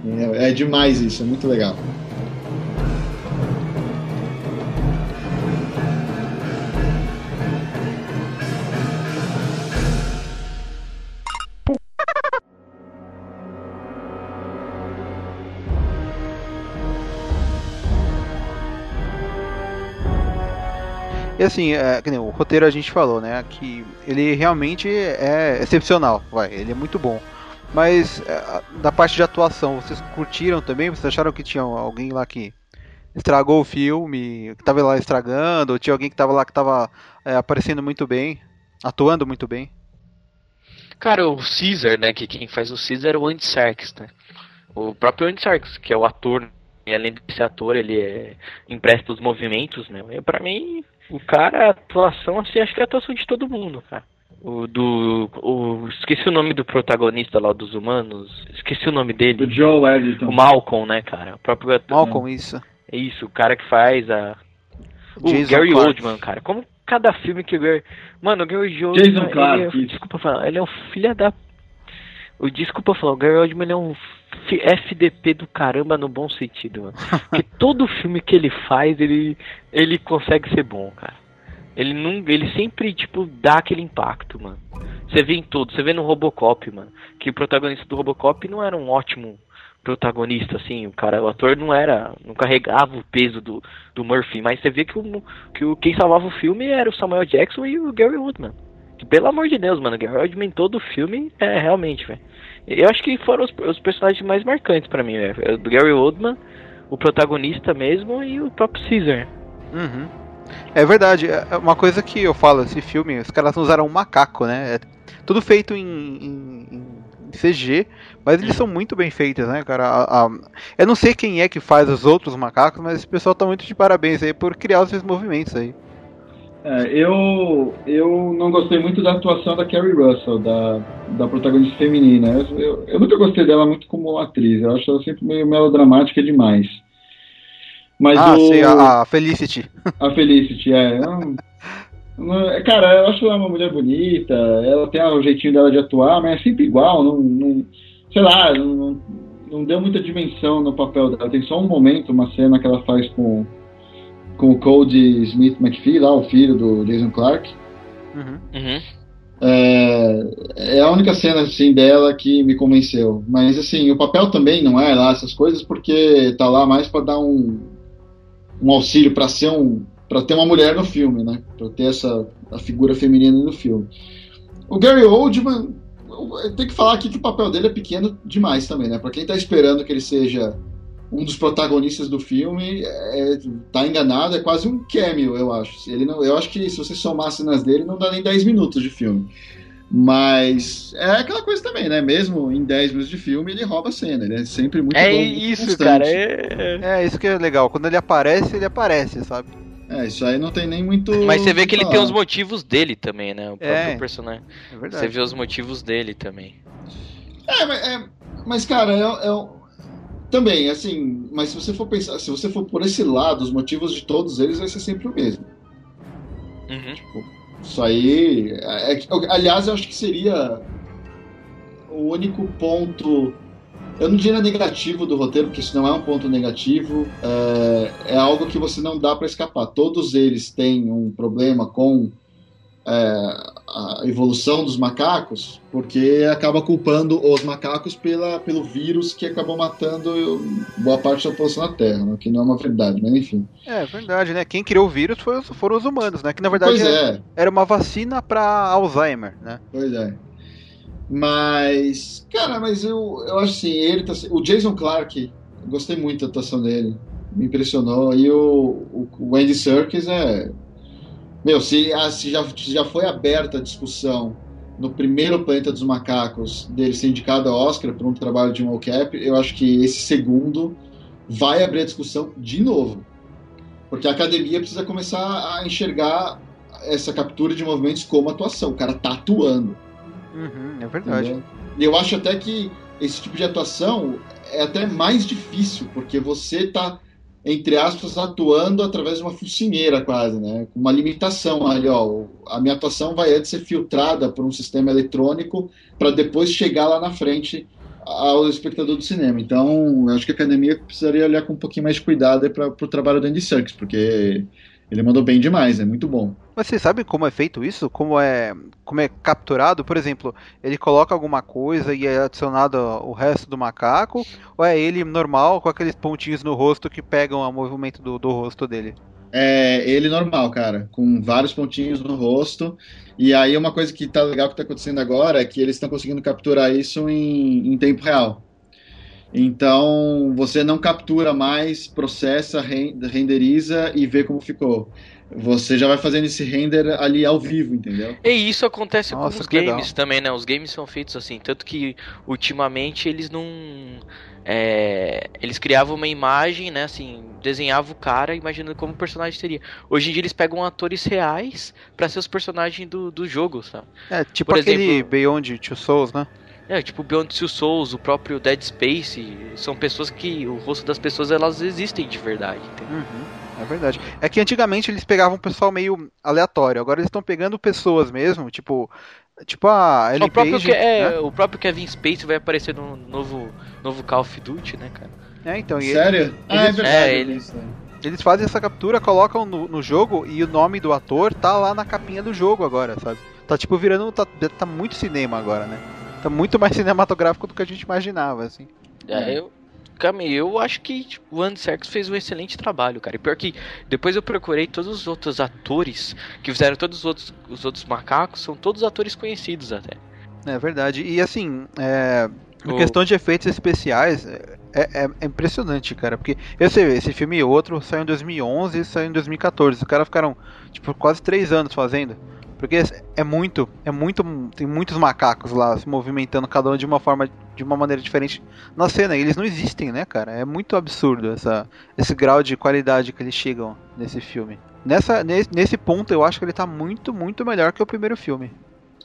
S2: É, é demais isso, é muito legal.
S1: E assim, é, o roteiro a gente falou, né? Que ele realmente é excepcional, vai, ele é muito bom. Mas é, da parte de atuação, vocês curtiram também? Vocês acharam que tinha alguém lá que estragou o filme, que tava lá estragando, ou tinha alguém que tava lá que tava é, aparecendo muito bem, atuando muito bem?
S3: Cara, o Caesar, né? Que quem faz o Caesar é o Andy Serkis, né? O próprio Andy Serkis, que é o ator. E além de ser ator, ele é, empresta os movimentos, né? E pra mim, o cara, a atuação, assim, acho que é a atuação de todo mundo, cara. O do. O, esqueci o nome do protagonista lá dos humanos. Esqueci o nome
S2: Do
S3: dele.
S2: Joe Edgerton.
S3: O Malcolm, né, cara? O próprio ator.
S1: Malcolm, isso.
S3: É isso, o cara que faz a. O
S1: Jason
S3: Gary
S1: Clarke.
S3: Oldman, cara. Como cada filme que o Gary. Mano, o Gary Oldman.
S2: Jason
S3: ele
S2: Clarke,
S3: é... Desculpa falar, ele é um filho da. O desculpa falar, o Gary Oldman é um FDP do caramba no bom sentido, mano. Porque todo filme que ele faz, ele, ele consegue ser bom, cara. Ele não, ele sempre tipo dá aquele impacto, mano. Você vê em tudo, você vê no Robocop, mano, que o protagonista do Robocop não era um ótimo protagonista assim, o cara, o ator não era, não carregava o peso do, do Murphy, mas você vê que o que o quem salvava o filme era o Samuel Jackson e o Gary Oldman. Pelo amor de Deus, mano, Oldman em todo o filme é realmente, velho. Eu acho que foram os, os personagens mais marcantes pra mim, velho. É Gary Oldman, o protagonista mesmo e o próprio Caesar.
S1: Uhum. É verdade, é uma coisa que eu falo, esse filme, os caras usaram um macaco, né? É tudo feito em, em- em CG, mas eles são muito bem feitos, né, cara? A- a- eu não sei quem é que faz os outros macacos, mas esse pessoal tá muito de parabéns aí por criar esses movimentos aí.
S6: É, eu, eu não gostei muito da atuação da Carrie Russell, da, da protagonista feminina. Eu, eu, eu nunca gostei dela muito como atriz. Eu acho ela sempre meio melodramática demais. Mas
S1: ah,
S6: o,
S1: sei, a, a Felicity.
S6: a Felicity, é. eu não- é, cara, eu acho ela uma mulher bonita, ela tem o jeitinho dela de atuar, mas é sempre igual, não, não- sei lá, não, não deu muita dimensão no papel dela. Tem só um momento, uma cena que ela faz com, com o Cody Smith McPhee, lá, o filho do Jason Clark.
S1: Uhum.
S3: Uhum.
S2: É, é a única cena assim dela que me convenceu. Mas assim, o papel também não é lá essas coisas porque tá lá mais para dar um, um auxílio para ser um para ter uma mulher no filme, né? Para ter essa a figura feminina no filme. O Gary Oldman tem que falar aqui que o papel dele é pequeno demais também, né? Para quem tá esperando que ele seja um dos protagonistas do filme, é, tá enganado, é quase um cameo, eu acho. Ele não, eu acho que se você somar as cenas dele, não dá nem 10 minutos de filme. Mas é aquela coisa também, né? Mesmo em 10 minutos de filme, ele rouba a cena. Ele é sempre muito
S3: É
S2: bom, muito
S3: isso,
S2: constante.
S3: cara. É...
S1: É, isso que é legal. Quando ele aparece, ele aparece, sabe?
S2: É, isso aí não tem nem muito.
S3: Mas você vê que ele
S2: falar.
S3: tem os motivos dele também, né? O próprio
S1: É.
S3: personagem.
S1: É
S3: Você
S1: verdade.
S3: vê os motivos dele também.
S2: É, mas, é, mas, cara, é, é- também, assim, mas se você for pensar, se você for por esse lado, os motivos de todos eles vai ser sempre o mesmo.
S3: Uhum.
S2: Isso aí. é- é- aliás, eu acho que seria o único ponto. Eu não diria negativo do roteiro, porque isso não é um ponto negativo. É, é algo que você não dá para escapar. Todos eles têm um problema com é, a evolução dos macacos, porque acaba culpando os macacos pela, pelo vírus que acabou matando boa parte da população da Terra, né? que não é uma verdade, mas enfim.
S1: É verdade, né? Quem criou o vírus foi, foram os humanos, né? Que na verdade
S2: pois é.
S1: era uma vacina para Alzheimer, né?
S2: Pois é. Mas, cara, mas eu, eu acho assim, ele tá, o Jason Clark, gostei muito da atuação dele, me impressionou, e o, o Andy Serkis é meu, se, se já, já foi aberta a discussão no primeiro Planeta dos Macacos dele ser indicado ao Oscar por um trabalho de mocap, eu acho que esse segundo vai abrir a discussão de novo. Porque a academia precisa começar a enxergar essa captura de movimentos como atuação. O cara tá atuando.
S1: Uhum, é verdade.
S2: E eu acho até que esse tipo de atuação é até mais difícil, porque você tá entre aspas, atuando através de uma focinheira quase, né? Com uma limitação ali, ó. A minha atuação vai antes ser filtrada por um sistema eletrônico para depois chegar lá na frente ao espectador do cinema. Então, eu acho que a academia precisaria olhar com um pouquinho mais de cuidado para o trabalho do Andy Serkis, porque ele mandou bem demais, é muito bom.
S1: Mas você sabe como é feito isso? Como é, como é capturado? Por exemplo, ele coloca alguma coisa e é adicionado o resto do macaco? Ou é ele normal com aqueles pontinhos no rosto que pegam o movimento do, do rosto dele?
S2: É ele normal, cara, com vários pontinhos no rosto. E aí uma coisa que tá legal que tá acontecendo agora é que eles estão conseguindo capturar isso em, em tempo real. Então você não captura mais, processa, renderiza e vê como ficou. Você já vai fazendo esse render ali ao vivo, entendeu?
S3: E isso acontece Nossa, com os games legal. também, né? Os games são feitos assim, tanto que ultimamente eles não. É, eles criavam uma imagem, né? Assim, desenhavam o cara imaginando como o personagem seria. Hoje em dia eles pegam atores reais para ser os personagens do, do jogo, sabe?
S1: É, tipo Por aquele exemplo, Beyond Two Souls, né?
S3: É, tipo Beyond Two Souls, o próprio Dead Space, são pessoas que o rosto das pessoas elas existem de verdade.
S1: Uhum, é verdade. É que antigamente eles pegavam um pessoal meio aleatório, agora eles estão pegando pessoas mesmo, tipo tipo a
S3: Ellie o próprio, Page, é, né? o próprio Kevin Space vai aparecer no novo novo Call of Duty, né, cara?
S1: É, então.
S2: Sério?
S1: Eles, ah, é verdade. É, eles, eles fazem essa captura, colocam no, no jogo e o nome do ator tá lá na capinha do jogo agora, sabe? Tá tipo virando. Tá, tá muito cinema agora, né? Tá muito mais cinematográfico do que a gente imaginava, assim.
S3: É, eu. Cami, eu acho que tipo, o Andy Serkis fez um excelente trabalho, cara. E pior que depois eu procurei todos os outros atores que fizeram todos os outros, os outros macacos, são todos atores conhecidos até.
S1: É verdade. E assim, é, em questão de efeitos especiais, é, é, é, impressionante, cara. Porque eu sei, esse filme e outro saiu em 2011 e saiu em 2014. Os caras ficaram, tipo, quase três anos fazendo. Porque é muito, é muito, tem muitos macacos lá se movimentando cada um de uma forma, de uma maneira diferente na cena. E eles não existem, né, cara? É muito absurdo essa, esse grau de qualidade que eles chegam nesse filme. Nessa, nesse, nesse ponto eu acho que ele tá muito, muito melhor que o primeiro filme.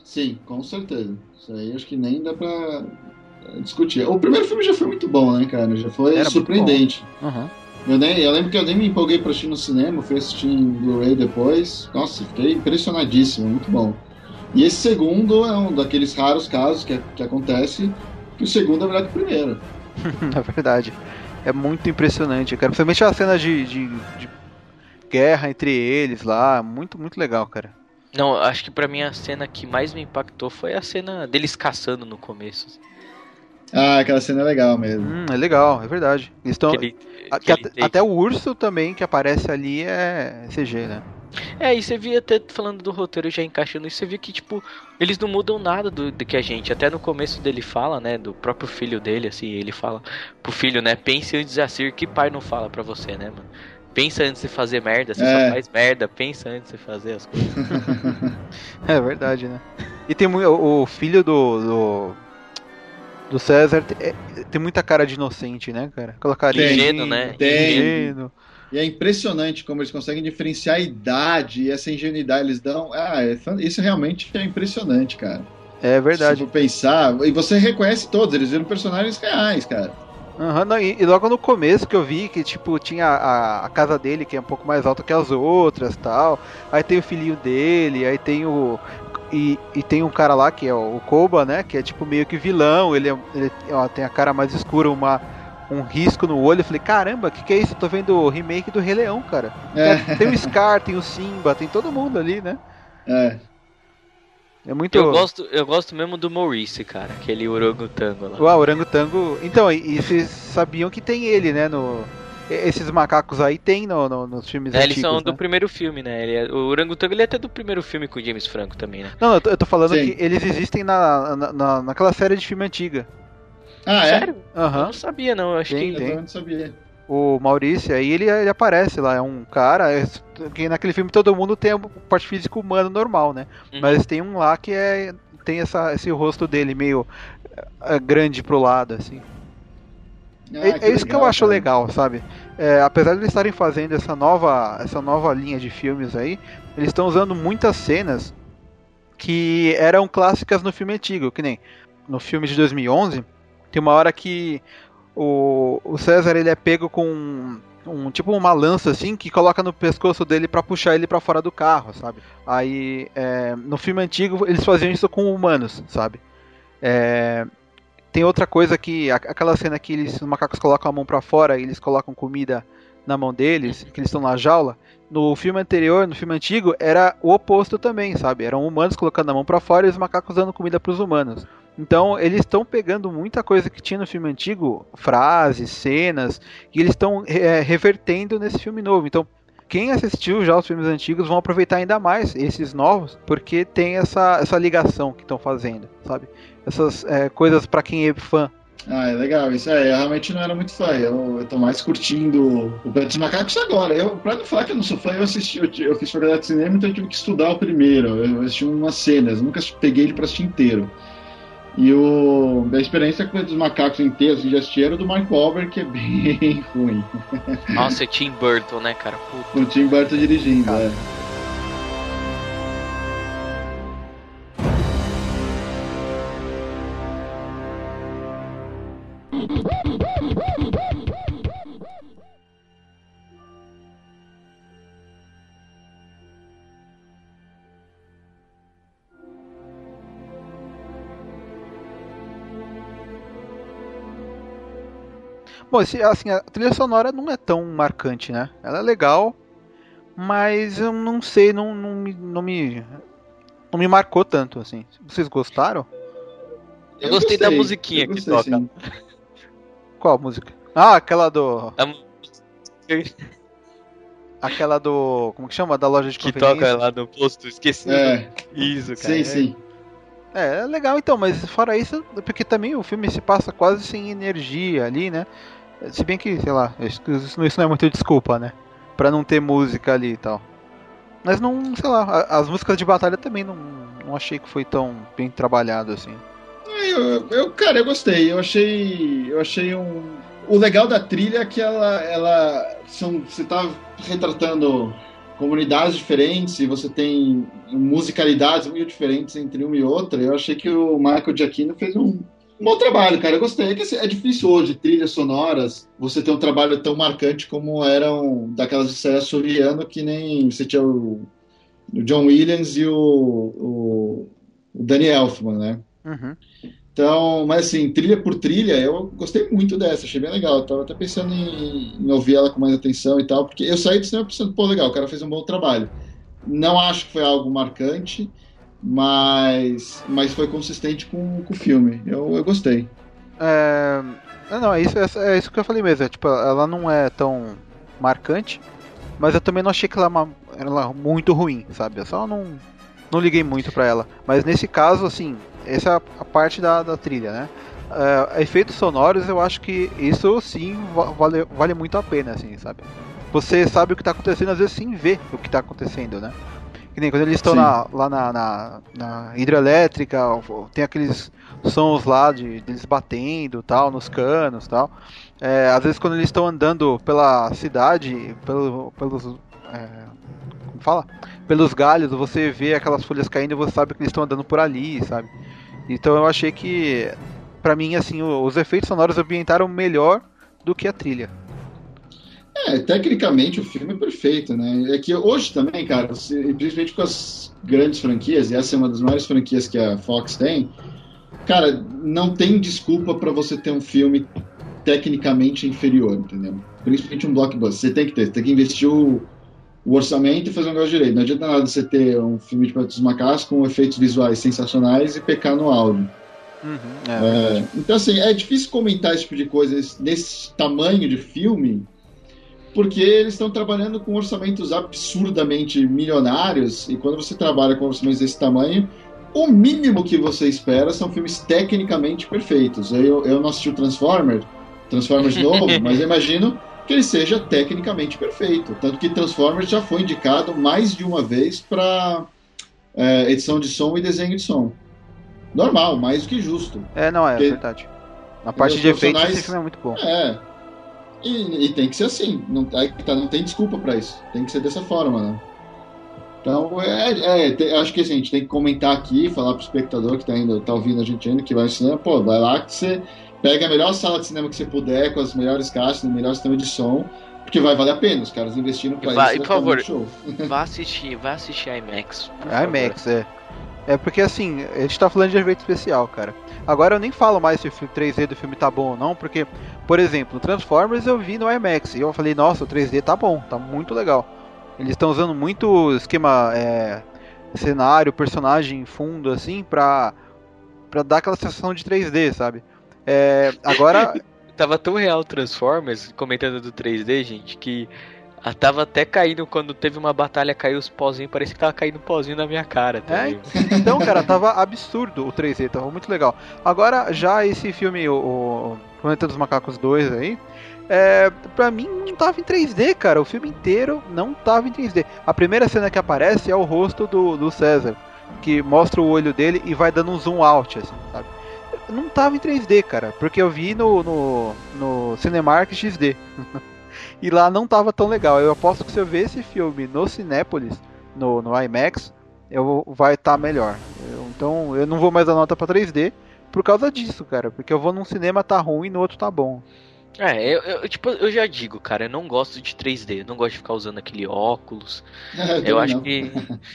S2: Sim, com certeza. Isso aí acho que nem dá pra discutir. O primeiro filme já foi muito bom, né, cara? Já foi Era surpreendente. Uhum. Eu, nem, eu lembro que eu nem me empolguei pra assistir no cinema, fui assistir em Blu-ray depois. Nossa, fiquei impressionadíssimo, muito bom. E esse segundo é um daqueles raros casos que, que acontece que o segundo é melhor que o primeiro.
S1: é verdade. É muito impressionante, cara. Principalmente a cena de, de, de, guerra entre eles lá. Muito, muito legal, cara.
S3: Não, acho que pra mim a cena que mais me impactou foi a cena deles caçando no começo. Assim.
S2: Ah, aquela cena é legal mesmo.
S1: Hum, é legal, é verdade. Estão... Aquele, aquele até, até o urso também que aparece ali é CG, né?
S3: É, e você via até falando do roteiro já encaixando isso, você via que, tipo, eles não mudam nada do, do, que a gente. Até no começo dele fala, né, do próprio filho dele, assim, ele fala pro filho, né, pense antes de assistir, que pai não fala pra você, né, mano? Pensa antes de fazer merda, você é. só faz merda, pensa antes de fazer as coisas.
S1: é verdade, né? E tem o, o filho do, do do César é, tem muita cara de inocente, né, cara?
S3: Colocaria ingênuo, né?
S2: Tem. Ingênuo. E é impressionante como eles conseguem diferenciar a idade e essa ingenuidade eles dão. Ah, é, isso realmente é impressionante, cara.
S1: É verdade.
S2: Se for pensar, e você reconhece todos, eles viram personagens reais, cara.
S1: Uhum, não, e, e, logo no começo que eu vi que, tipo, tinha a, a, casa dele, que é um pouco mais alta que as outras tal. Aí tem o filhinho dele, aí tem o, e, e tem um cara lá que é o Koba, né? Que é tipo meio que vilão. Ele, é, ele ó, tem a cara mais escura, uma, um risco no olho. Eu falei, caramba, o que, que é isso? Eu tô vendo o remake do Rei Leão, cara. É. Tem, o Scar, tem o Simba, tem todo mundo ali, né?
S2: É.
S1: É muito.
S3: Eu gosto, eu gosto mesmo do Maurice, cara, aquele orangotango lá.
S1: O orangotango. Então, e, e vocês sabiam que tem ele, né? No... Esses macacos aí tem no, no- nos filmes
S3: É, eles
S1: antigos,
S3: são do
S1: né?
S3: primeiro filme, né? Ele é- o orangotango ele é até do primeiro filme com o James Franco também, né?
S1: Não, eu tô, eu tô falando
S2: Sim.
S1: que eles existem na, na, na- naquela série de filme antiga.
S2: Ah, é?
S3: Sério? Eu
S1: Aham.
S3: não sabia, não. Eu acho
S1: Tem,
S3: que.
S2: Eu não sabia.
S1: O Maurício, aí ele, ele aparece lá, é um cara. é- que naquele filme todo mundo tem um porte físico humano normal, né?
S3: Uhum.
S1: Mas tem um lá que é. Tem essa, esse rosto dele meio é, grande pro lado, assim.
S2: Ah,
S1: É, é isso que eu
S2: legal,
S1: acho
S2: cara.
S1: legal, sabe? É, apesar de eles estarem fazendo essa nova, essa nova linha de filmes aí, eles estão usando muitas cenas que eram clássicas no filme antigo, que nem no filme de 2011, tem uma hora que o, o César ele é pego com um, um- tipo uma lança assim que coloca no pescoço dele pra puxar ele pra fora do carro, sabe? Aí é, no filme antigo eles faziam isso com humanos, sabe? É, tem outra coisa que aquela cena que eles, os macacos colocam a mão pra fora e eles colocam comida na mão deles, que eles estão na jaula. No filme anterior, no filme antigo, era o oposto também, sabe? Eram humanos colocando a mão pra fora e os macacos dando comida pros humanos. Então, eles estão pegando muita coisa que tinha no filme antigo, frases, cenas, e eles estão é, revertendo nesse filme novo. Então, quem assistiu já os filmes antigos vão aproveitar ainda mais esses novos, porque tem essa, essa ligação que estão fazendo, sabe? Essas é, coisas pra quem é fã.
S2: Ah, é legal. Isso aí, eu realmente não era muito fã. Eu, eu tô mais curtindo o Planeta dos Macacos agora. Eu, pra não falar que eu não sou fã, eu assisti, eu, eu fiz faculdade de cinema, então eu tive que estudar o primeiro. Eu assisti umas cenas, nunca peguei ele pra assistir inteiro. E o, a experiência com o Planeta dos Macacos inteiro, assim, de assistir era o do Mark Wahlberg, que é bem ruim.
S3: Nossa, é Tim Burton, né, cara? Puta.
S2: Com o Tim Burton dirigindo, é.
S1: Bom, esse, assim, a trilha sonora não é tão marcante, né? Ela é legal, mas eu não sei, não, não, me, não me não me marcou tanto, assim. Vocês gostaram?
S3: Eu gostei da musiquinha
S2: eu
S3: que
S2: gostei,
S3: toca.
S2: sim.
S1: Qual música? Ah, aquela do. Aquela do. Como que chama? Da loja de
S3: que
S1: conveniência.
S3: toca lá no posto, esqueci.
S2: É,
S3: Isso, cara.
S2: sim, sim.
S1: É, é legal então, mas fora isso, porque também o filme se passa quase sem energia ali, né? Se bem que, sei lá, isso, não é muito desculpa, né? Pra não ter música ali e tal. Mas não, sei lá, as músicas de batalha também não, não achei que foi tão bem trabalhado assim.
S2: Eu, eu, cara, eu gostei. Eu achei, eu achei um. O legal da trilha é que ela, ela são, você tá retratando comunidades diferentes e você tem musicalidades muito diferentes entre uma e outra. Eu achei que o Michael Giacchino fez um, um bom trabalho, cara. Eu gostei. É que assim, é difícil hoje, trilhas sonoras, você ter um trabalho tão marcante como eram daquelas de Soriano, que nem você tinha o, o John Williams e o, o, o Danny Elfman, né?
S1: Uhum.
S2: Então, mas assim, trilha por trilha, eu gostei muito dessa, achei bem legal. Eu tava até pensando em, em ouvir ela com mais atenção e tal, porque eu saí do cinema pensando, pô, legal, o cara fez um bom trabalho. Não acho que foi algo marcante, mas, mas foi consistente com, com o filme. Eu, eu gostei.
S1: É, é, não, é isso, é, é isso que eu falei mesmo. É, tipo, ela não é tão marcante, mas eu também não achei que ela, é uma- ela é muito ruim, sabe? Eu só não, não liguei muito pra ela. Mas nesse caso, assim, essa é a, a parte da, da trilha, né? É, efeitos sonoros, eu acho que isso sim va- vale, vale muito a pena, assim, sabe? Você sabe o que tá acontecendo, às vezes sim vê o que tá acontecendo, né? Que nem quando eles estão na- lá na, na, na hidrelétrica, tem aqueles sons lá de deles batendo tal nos canos tal. É, às vezes quando eles estão andando pela cidade pelo, pelos é, como fala? Pelos galhos você vê aquelas folhas caindo e você sabe que eles estão andando por ali sabe? Então eu achei que pra mim assim os efeitos sonoros ambientaram melhor do que a trilha
S2: É, tecnicamente o filme é perfeito, né? É que hoje também, cara, principalmente com as grandes franquias, e essa é uma das maiores franquias que a Fox tem, cara, não tem desculpa pra você ter um filme tecnicamente inferior, entendeu? Principalmente um blockbuster. Você tem que ter, você tem que investir o, o orçamento e fazer um negócio direito. Não adianta nada você ter um filme de Planeta dos Macacos com efeitos visuais sensacionais e pecar no áudio.
S1: Uhum, é,
S2: É, então, assim, é difícil comentar esse tipo de coisa nesse tamanho de filme, porque eles estão trabalhando com orçamentos absurdamente milionários, e quando você trabalha com orçamentos desse tamanho, o mínimo que você espera são filmes tecnicamente perfeitos. Eu, eu não assisti o Transformer, Transformers novo, mas eu imagino que ele seja tecnicamente perfeito. Tanto que Transformers já foi indicado mais de uma vez para edição de som e desenho de som. Normal, mais do que justo.
S1: É, não, é
S2: Porque-
S1: verdade. Na parte de efeitos, esse filme é muito bom.
S2: É. E, e tem que ser assim. Não, aí tá, não tem desculpa pra isso. Tem que ser dessa forma, né? Então, é, é, tem- acho que assim, a gente tem que comentar aqui, falar pro espectador que tá, indo, tá ouvindo a gente ainda, que vai ao cinema, pô, vai lá que você pega a melhor sala de cinema que você puder, com as melhores caixas, o melhor sistema de som, porque vai valer a pena. Os caras investiram pra
S3: E vai-
S2: isso. vai
S3: por favor,
S2: show.
S3: Vá assistir, vá assistir IMAX.
S1: É IMAX, é. É porque assim, a gente tá falando de efeito especial, cara. Agora eu nem falo mais se o filme 3D do filme tá bom ou não, porque, por exemplo, no Transformers eu vi no IMAX e eu falei, nossa, o 3D tá bom, tá muito legal. Eles estão usando muito esquema é, cenário, personagem, fundo, assim, pra, pra dar aquela sensação de 3D, sabe? É, agora,
S3: Tava tão real Transformers, comentando do 3D, gente, que ah, tava até caindo quando teve uma batalha, caiu os pozinhos, parecia que tava caindo pozinho na minha cara. Tá
S1: É? Então, cara, tava absurdo o 3D, tava muito legal. Agora, já esse filme, o, o Planeta dos Macacos 2 aí, é, pra mim não tava em 3D, cara. O filme inteiro não tava em 3D. A primeira cena que aparece é o rosto do, do César, que mostra o olho dele e vai dando um zoom out, assim, sabe? Não tava em 3D, cara, porque eu vi no, no, no Cinemark XD. e lá não tava tão legal. Eu aposto que se eu ver esse filme no Cinépolis, no, no IMAX, eu vai estar melhor. Eu- então eu não vou mais dar nota pra 3D por causa disso, cara. Porque eu vou num cinema tá ruim e no outro tá bom.
S3: É, eu, eu- tipo, eu já digo, cara, eu não gosto de 3D, eu não gosto de ficar usando aquele óculos.
S2: É,
S3: Eu
S2: também
S3: acho
S2: não.
S3: que.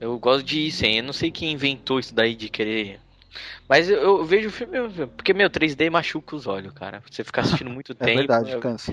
S3: Eu gosto de ir sem. Eu não sei quem inventou isso daí de querer. Mas eu, eu vejo o filme. eu- Porque, meu, 3D machuca os olhos, cara. Você ficar assistindo muito
S1: É
S3: tempo.
S1: verdade,
S3: eu-
S1: cansa.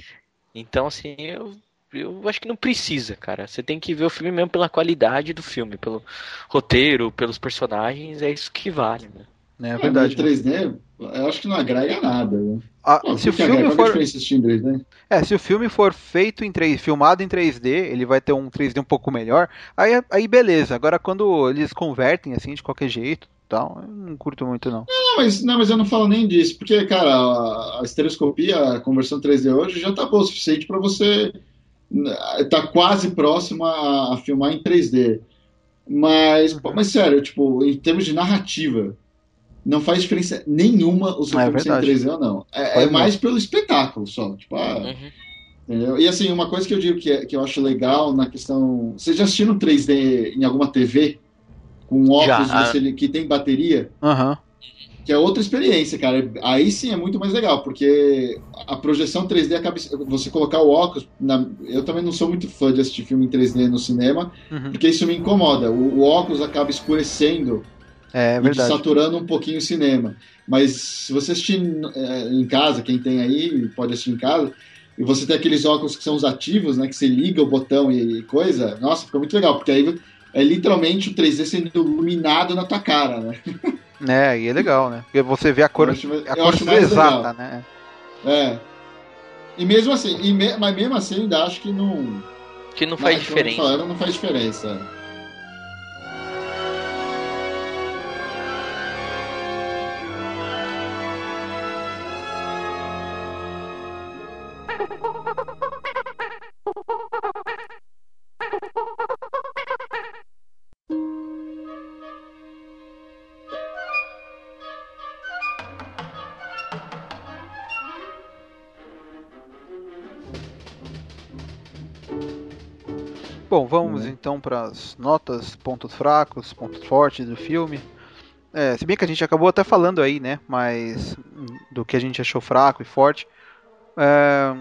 S3: Então, assim, eu, eu acho que não precisa, cara. Você tem que ver o filme mesmo pela qualidade do filme, pelo roteiro, pelos personagens, é isso que vale, né?
S1: É
S2: É,
S1: verdade.
S2: mas 3D, eu acho que não agrega nada. né?
S1: Ah,
S2: Pô,
S1: se o filme
S2: é
S1: for.
S2: diferença assistir em 3D?
S1: É, se o filme for feito em 3, filmado em 3D, ele vai ter um 3D um pouco melhor. Aí, aí beleza. Agora quando eles convertem assim de qualquer jeito, tal, eu não curto muito não.
S2: Não mas, não, mas eu não falo nem disso, porque, cara, a, a estereoscopia, a conversão 3D hoje já tá boa o suficiente para você tá quase próximo a, a filmar em 3D. Mas, pô, mas sério, tipo, em termos de narrativa, não faz diferença nenhuma o seu
S1: É
S2: filme ser em
S1: verdade.
S2: 3D ou não. É, é mais pelo espetáculo só. Tipo, ah,
S3: Uhum.
S2: entendeu? E assim, uma coisa que eu digo que, é- que eu acho legal na questão. Vocês já assistiram 3D em alguma TV? Com óculos
S3: Já.
S2: você- que tem bateria?
S1: Aham.
S2: Que é outra experiência, cara. Aí sim é muito mais legal, porque a projeção 3D acaba. Você colocar o óculos. na- eu também não sou muito fã de assistir filme em 3D no cinema,
S1: Uhum.
S2: porque isso me incomoda. O, o óculos acaba escurecendo
S1: É verdade.
S2: saturando um pouquinho o cinema. Mas se você assistir é, em casa, quem tem aí pode assistir em casa, e você tem aqueles óculos que são os ativos, né? Que você liga o botão e, e coisa, nossa, fica muito legal, porque aí é literalmente o 3D sendo iluminado na tua cara, né?
S1: É, e é legal, né? Porque você vê a cor,
S2: acho-
S1: a cor exata,
S2: legal.
S1: né?
S2: É. E mesmo assim, e me- mas mesmo assim ainda acho que não.
S3: Que não faz diferença.
S2: falaram, não faz diferença.
S1: Vamos
S2: Uhum.
S1: então para as notas, pontos fracos, pontos fortes do filme. É, se bem que a gente acabou até falando aí, né? Mas do que a gente achou fraco e forte. É,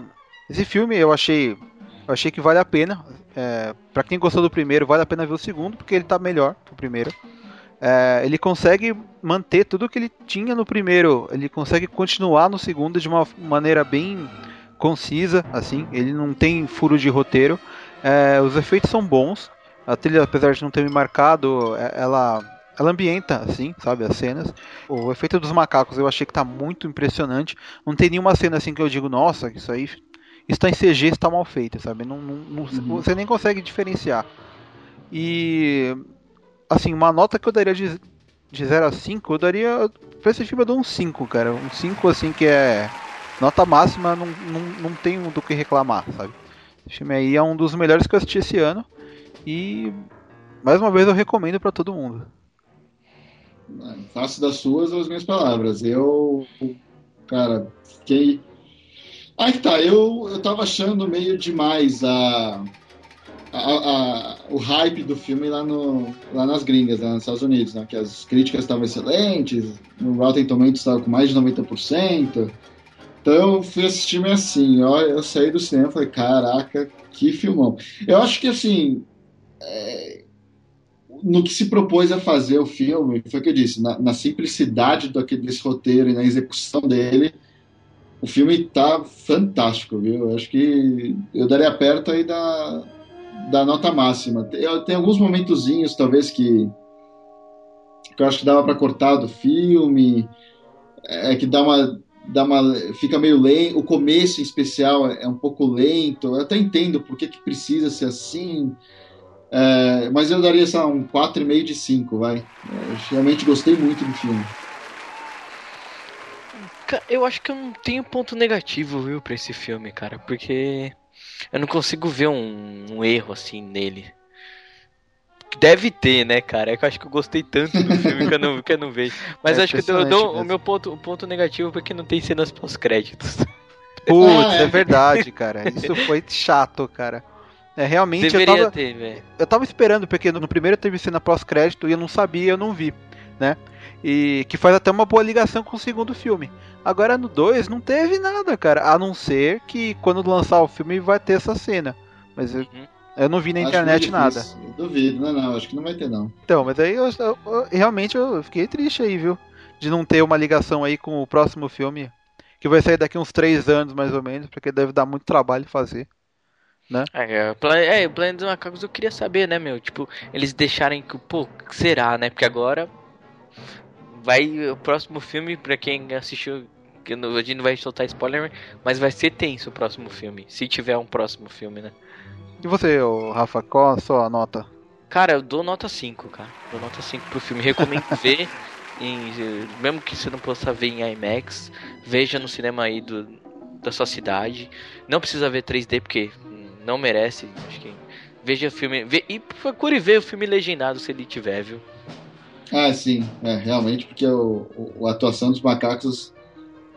S1: esse filme eu achei, eu achei que vale a pena. É, para quem gostou do primeiro, vale a pena ver o segundo porque ele tá melhor que o primeiro. É, ele consegue manter tudo que ele tinha no primeiro. Ele consegue continuar no segundo de uma maneira bem concisa, assim. Ele não tem furo de roteiro. É, os efeitos são bons. A trilha, apesar de não ter me marcado, é- ela, ela ambienta, assim, sabe, as cenas. O efeito dos macacos eu achei que tá muito impressionante. Não tem nenhuma cena assim que eu digo, nossa, isso aí. Isso tá em CG, isso tá mal feito, sabe? Não, não- não-
S2: Uhum.
S1: Você nem consegue diferenciar. E. Assim, uma nota que eu daria de, de 0 a 5, eu daria. Pra esse filme eu dou um 5, cara. Um 5 assim que é. Nota máxima, não, não, não tenho do que reclamar, sabe? Esse filme aí é um dos melhores que eu assisti esse ano. E. Mais uma vez eu recomendo pra todo mundo.
S2: Faço das suas as minhas palavras. Eu, cara, fiquei. Aí tá, eu, eu tava achando meio demais a, a, a- o hype do filme lá, no, lá nas gringas, lá nos Estados Unidos, né? Que as críticas estavam excelentes, no Rotten Tomatoes estava com mais de 90%. Então fui assistir meio assim, eu saí do cinema e falei, caraca, que filmão. Eu acho que assim, é, no que se propôs a fazer o filme, foi o que eu disse, na, na simplicidade do, desse roteiro e na execução dele, o filme tá fantástico, viu? Eu acho que eu daria perto aí da, da nota máxima. Tem, tem alguns momentozinhos, talvez, que, que eu acho que dava para cortar do filme, é, que dá uma, dá uma. fica meio lento. O começo, em especial, é, é um pouco lento. Eu até entendo por que, que precisa ser assim. É, mas eu daria sei um 4,5 de 5, vai. Eu realmente gostei muito do filme.
S3: Eu acho que eu não tenho ponto negativo, viu, pra esse filme, cara. Porque eu não consigo ver um, um erro assim nele. Deve ter, né, cara? É que eu acho que eu gostei tanto do filme que eu não, que eu não vejo. Mas
S1: É
S3: acho que eu dou, eu o meu ponto, o ponto negativo é porque não tem cenas pós-créditos.
S1: Putz,
S2: Ah, é.
S1: é verdade, cara. Isso foi chato, cara. É, realmente eu
S3: Deveria
S1: tava,
S3: ter, velho.
S1: eu tava esperando, porque no primeiro teve cena pós-crédito e eu não sabia, eu não vi, né? E que faz até uma boa ligação com o segundo filme. Agora no 2 não teve nada, cara. A não ser que quando lançar o filme vai ter essa cena. Mas eu,
S3: Uhum.
S1: eu não vi na
S2: Acho
S1: internet nada.
S2: Eu duvido, não, não, acho que não vai ter, não.
S1: Então, mas aí eu, eu- eu- realmente eu fiquei triste aí, viu? De não ter uma ligação aí com o próximo filme. Que vai sair daqui uns 3 anos, mais ou menos, porque deve dar muito trabalho fazer.
S3: É, é, é, o Planeta dos Macacos eu queria saber, né, meu? Tipo, eles deixarem que, pô, que será, né? Porque agora vai o próximo filme, pra quem assistiu, que não- a gente não vai soltar spoiler, mas vai ser tenso o próximo filme, se tiver um próximo filme, né?
S1: E você, Rafa, qual a sua nota?
S3: Cara, eu dou nota 5, cara. Dou nota 5 pro filme. Recomendo ver, em- mesmo que você não possa ver em IMAX, veja no cinema aí do, da sua cidade. Não precisa ver 3D porque não merece. Acho que veja o filme vê, e procure ver o filme legendado se ele tiver, viu?
S2: Ah, sim, é, realmente, porque o, o- a atuação dos macacos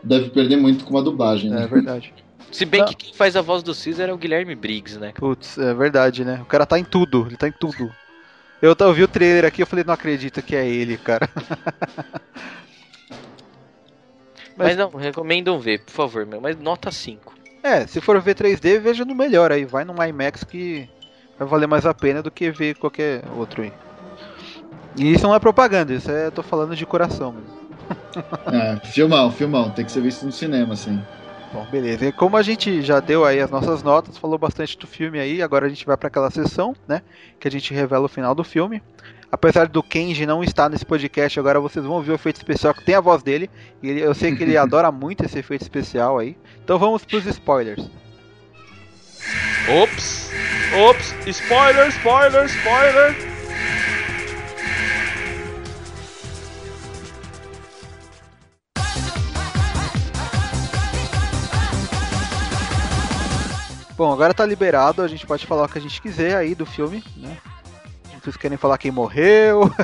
S2: deve perder muito com a dublagem,
S1: É
S2: né?
S1: verdade.
S3: Se bem
S1: Não.
S3: que quem faz a voz do Caesar é o Guilherme Briggs, né?
S1: Putz, é verdade, né? O cara tá em tudo, ele tá em tudo. Eu, eu vi o trailer aqui eu falei, não acredito que é ele, cara.
S3: Mas, não, recomendam ver, por favor, meu. Mas nota 5.
S1: É, se for ver 3D, veja no melhor aí. Vai no IMAX que vai valer mais a pena do que ver qualquer outro aí. E isso não é propaganda, isso é. tô falando de coração mesmo.
S2: É, filmão, filmão, tem que ser visto no cinema, assim.
S1: Bom, beleza. E como a gente já deu aí as nossas notas, falou bastante do filme aí, agora a gente vai para aquela sessão, né? Que a gente revela o final do filme. Apesar do Kenji não estar nesse podcast, agora vocês vão ver o efeito especial que tem a voz dele. E ele- eu sei que ele adora muito esse efeito especial aí. Então vamos pros spoilers.
S5: Ops! Ops! Spoiler, spoiler, spoiler!
S1: Bom, agora tá liberado, a gente pode falar o que a gente quiser aí do filme, né? Vocês querem falar quem morreu?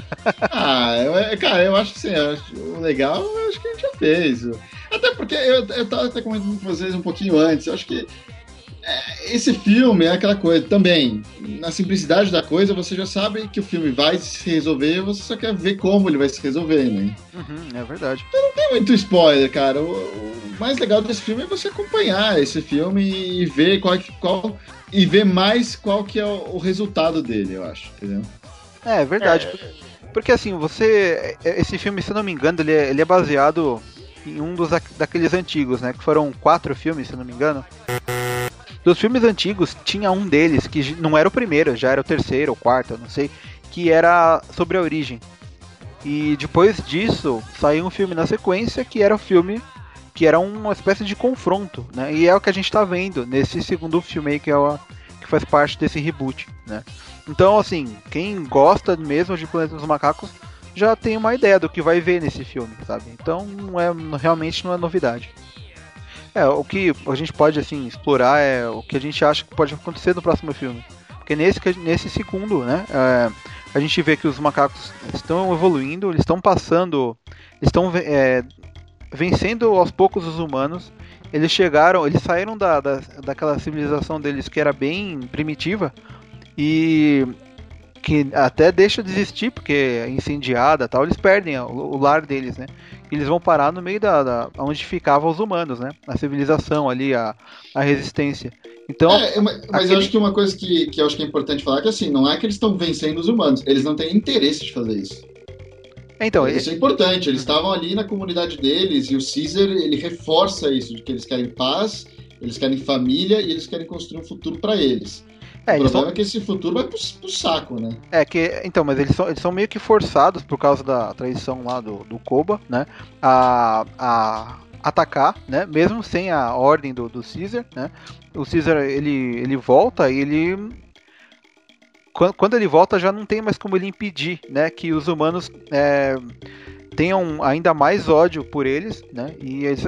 S2: Ah, eu, cara, eu acho que sim, o legal eu acho que a gente já fez. Até porque eu, eu tava até comentando com vocês um pouquinho antes, eu acho que é, esse filme é aquela coisa também, na simplicidade da coisa, você já sabe que o filme vai se resolver, você só quer ver como ele vai se resolver, né?
S1: Uhum, é verdade.
S2: Não tem muito spoiler, cara. O, o mais legal desse filme é você acompanhar esse filme e ver qual, que- qual e ver mais qual que é o, o resultado dele, eu acho, entendeu?
S1: É, é verdade. Porque assim, você. Esse filme, se eu não me engano, ele é, ele é baseado em um dos daqueles antigos, né? Que foram quatro filmes, se eu não me engano. Dos filmes antigos, tinha um deles que não era o primeiro, já era o terceiro ou quarto, não sei, que era sobre a origem. E depois disso, saiu um filme na sequência que era o filme que era uma espécie de confronto, né? E é o que a gente está vendo nesse segundo filme aí que é o, que faz parte desse reboot, né? Então, assim, quem gosta mesmo de Planeta dos Macacos já tem uma ideia do que vai ver nesse filme, sabe? Então, não é realmente não é novidade. É, o que a gente pode assim explorar é o que a gente acha que pode acontecer no próximo filme. Porque nesse, nesse segundo, né, é, a gente vê que os macacos estão evoluindo, eles estão passando, estão é, vencendo aos poucos os humanos. Eles chegaram, eles saíram da, da, daquela civilização deles que era bem primitiva e que até deixa de existir porque é incendiada tal, eles perdem o, o lar deles, né? Eles vão parar no meio da, da onde ficavam os humanos, né? A civilização ali, a, a resistência. Então,
S2: é, mas, aquele... eu acho que uma coisa que, que eu acho que é importante falar é que assim, não é que eles estão vencendo os humanos, eles não têm interesse de fazer isso.
S1: Então,
S2: isso é importante, eles estavam ali na comunidade deles e o Caesar, ele reforça isso, de que eles querem paz, eles querem família e eles querem construir um futuro para eles. É, o problema são... é que esse futuro vai pro, pro, saco, né?
S1: É que, então, mas eles são, eles são meio que forçados por causa da traição lá do, do Koba, né? A, a atacar, né? Mesmo sem a ordem do, do Caesar, né? O Caesar ele, ele volta e ele quando, quando ele volta já não tem mais como ele impedir, né? Que os humanos é, tenham ainda mais ódio por eles, né? E eles,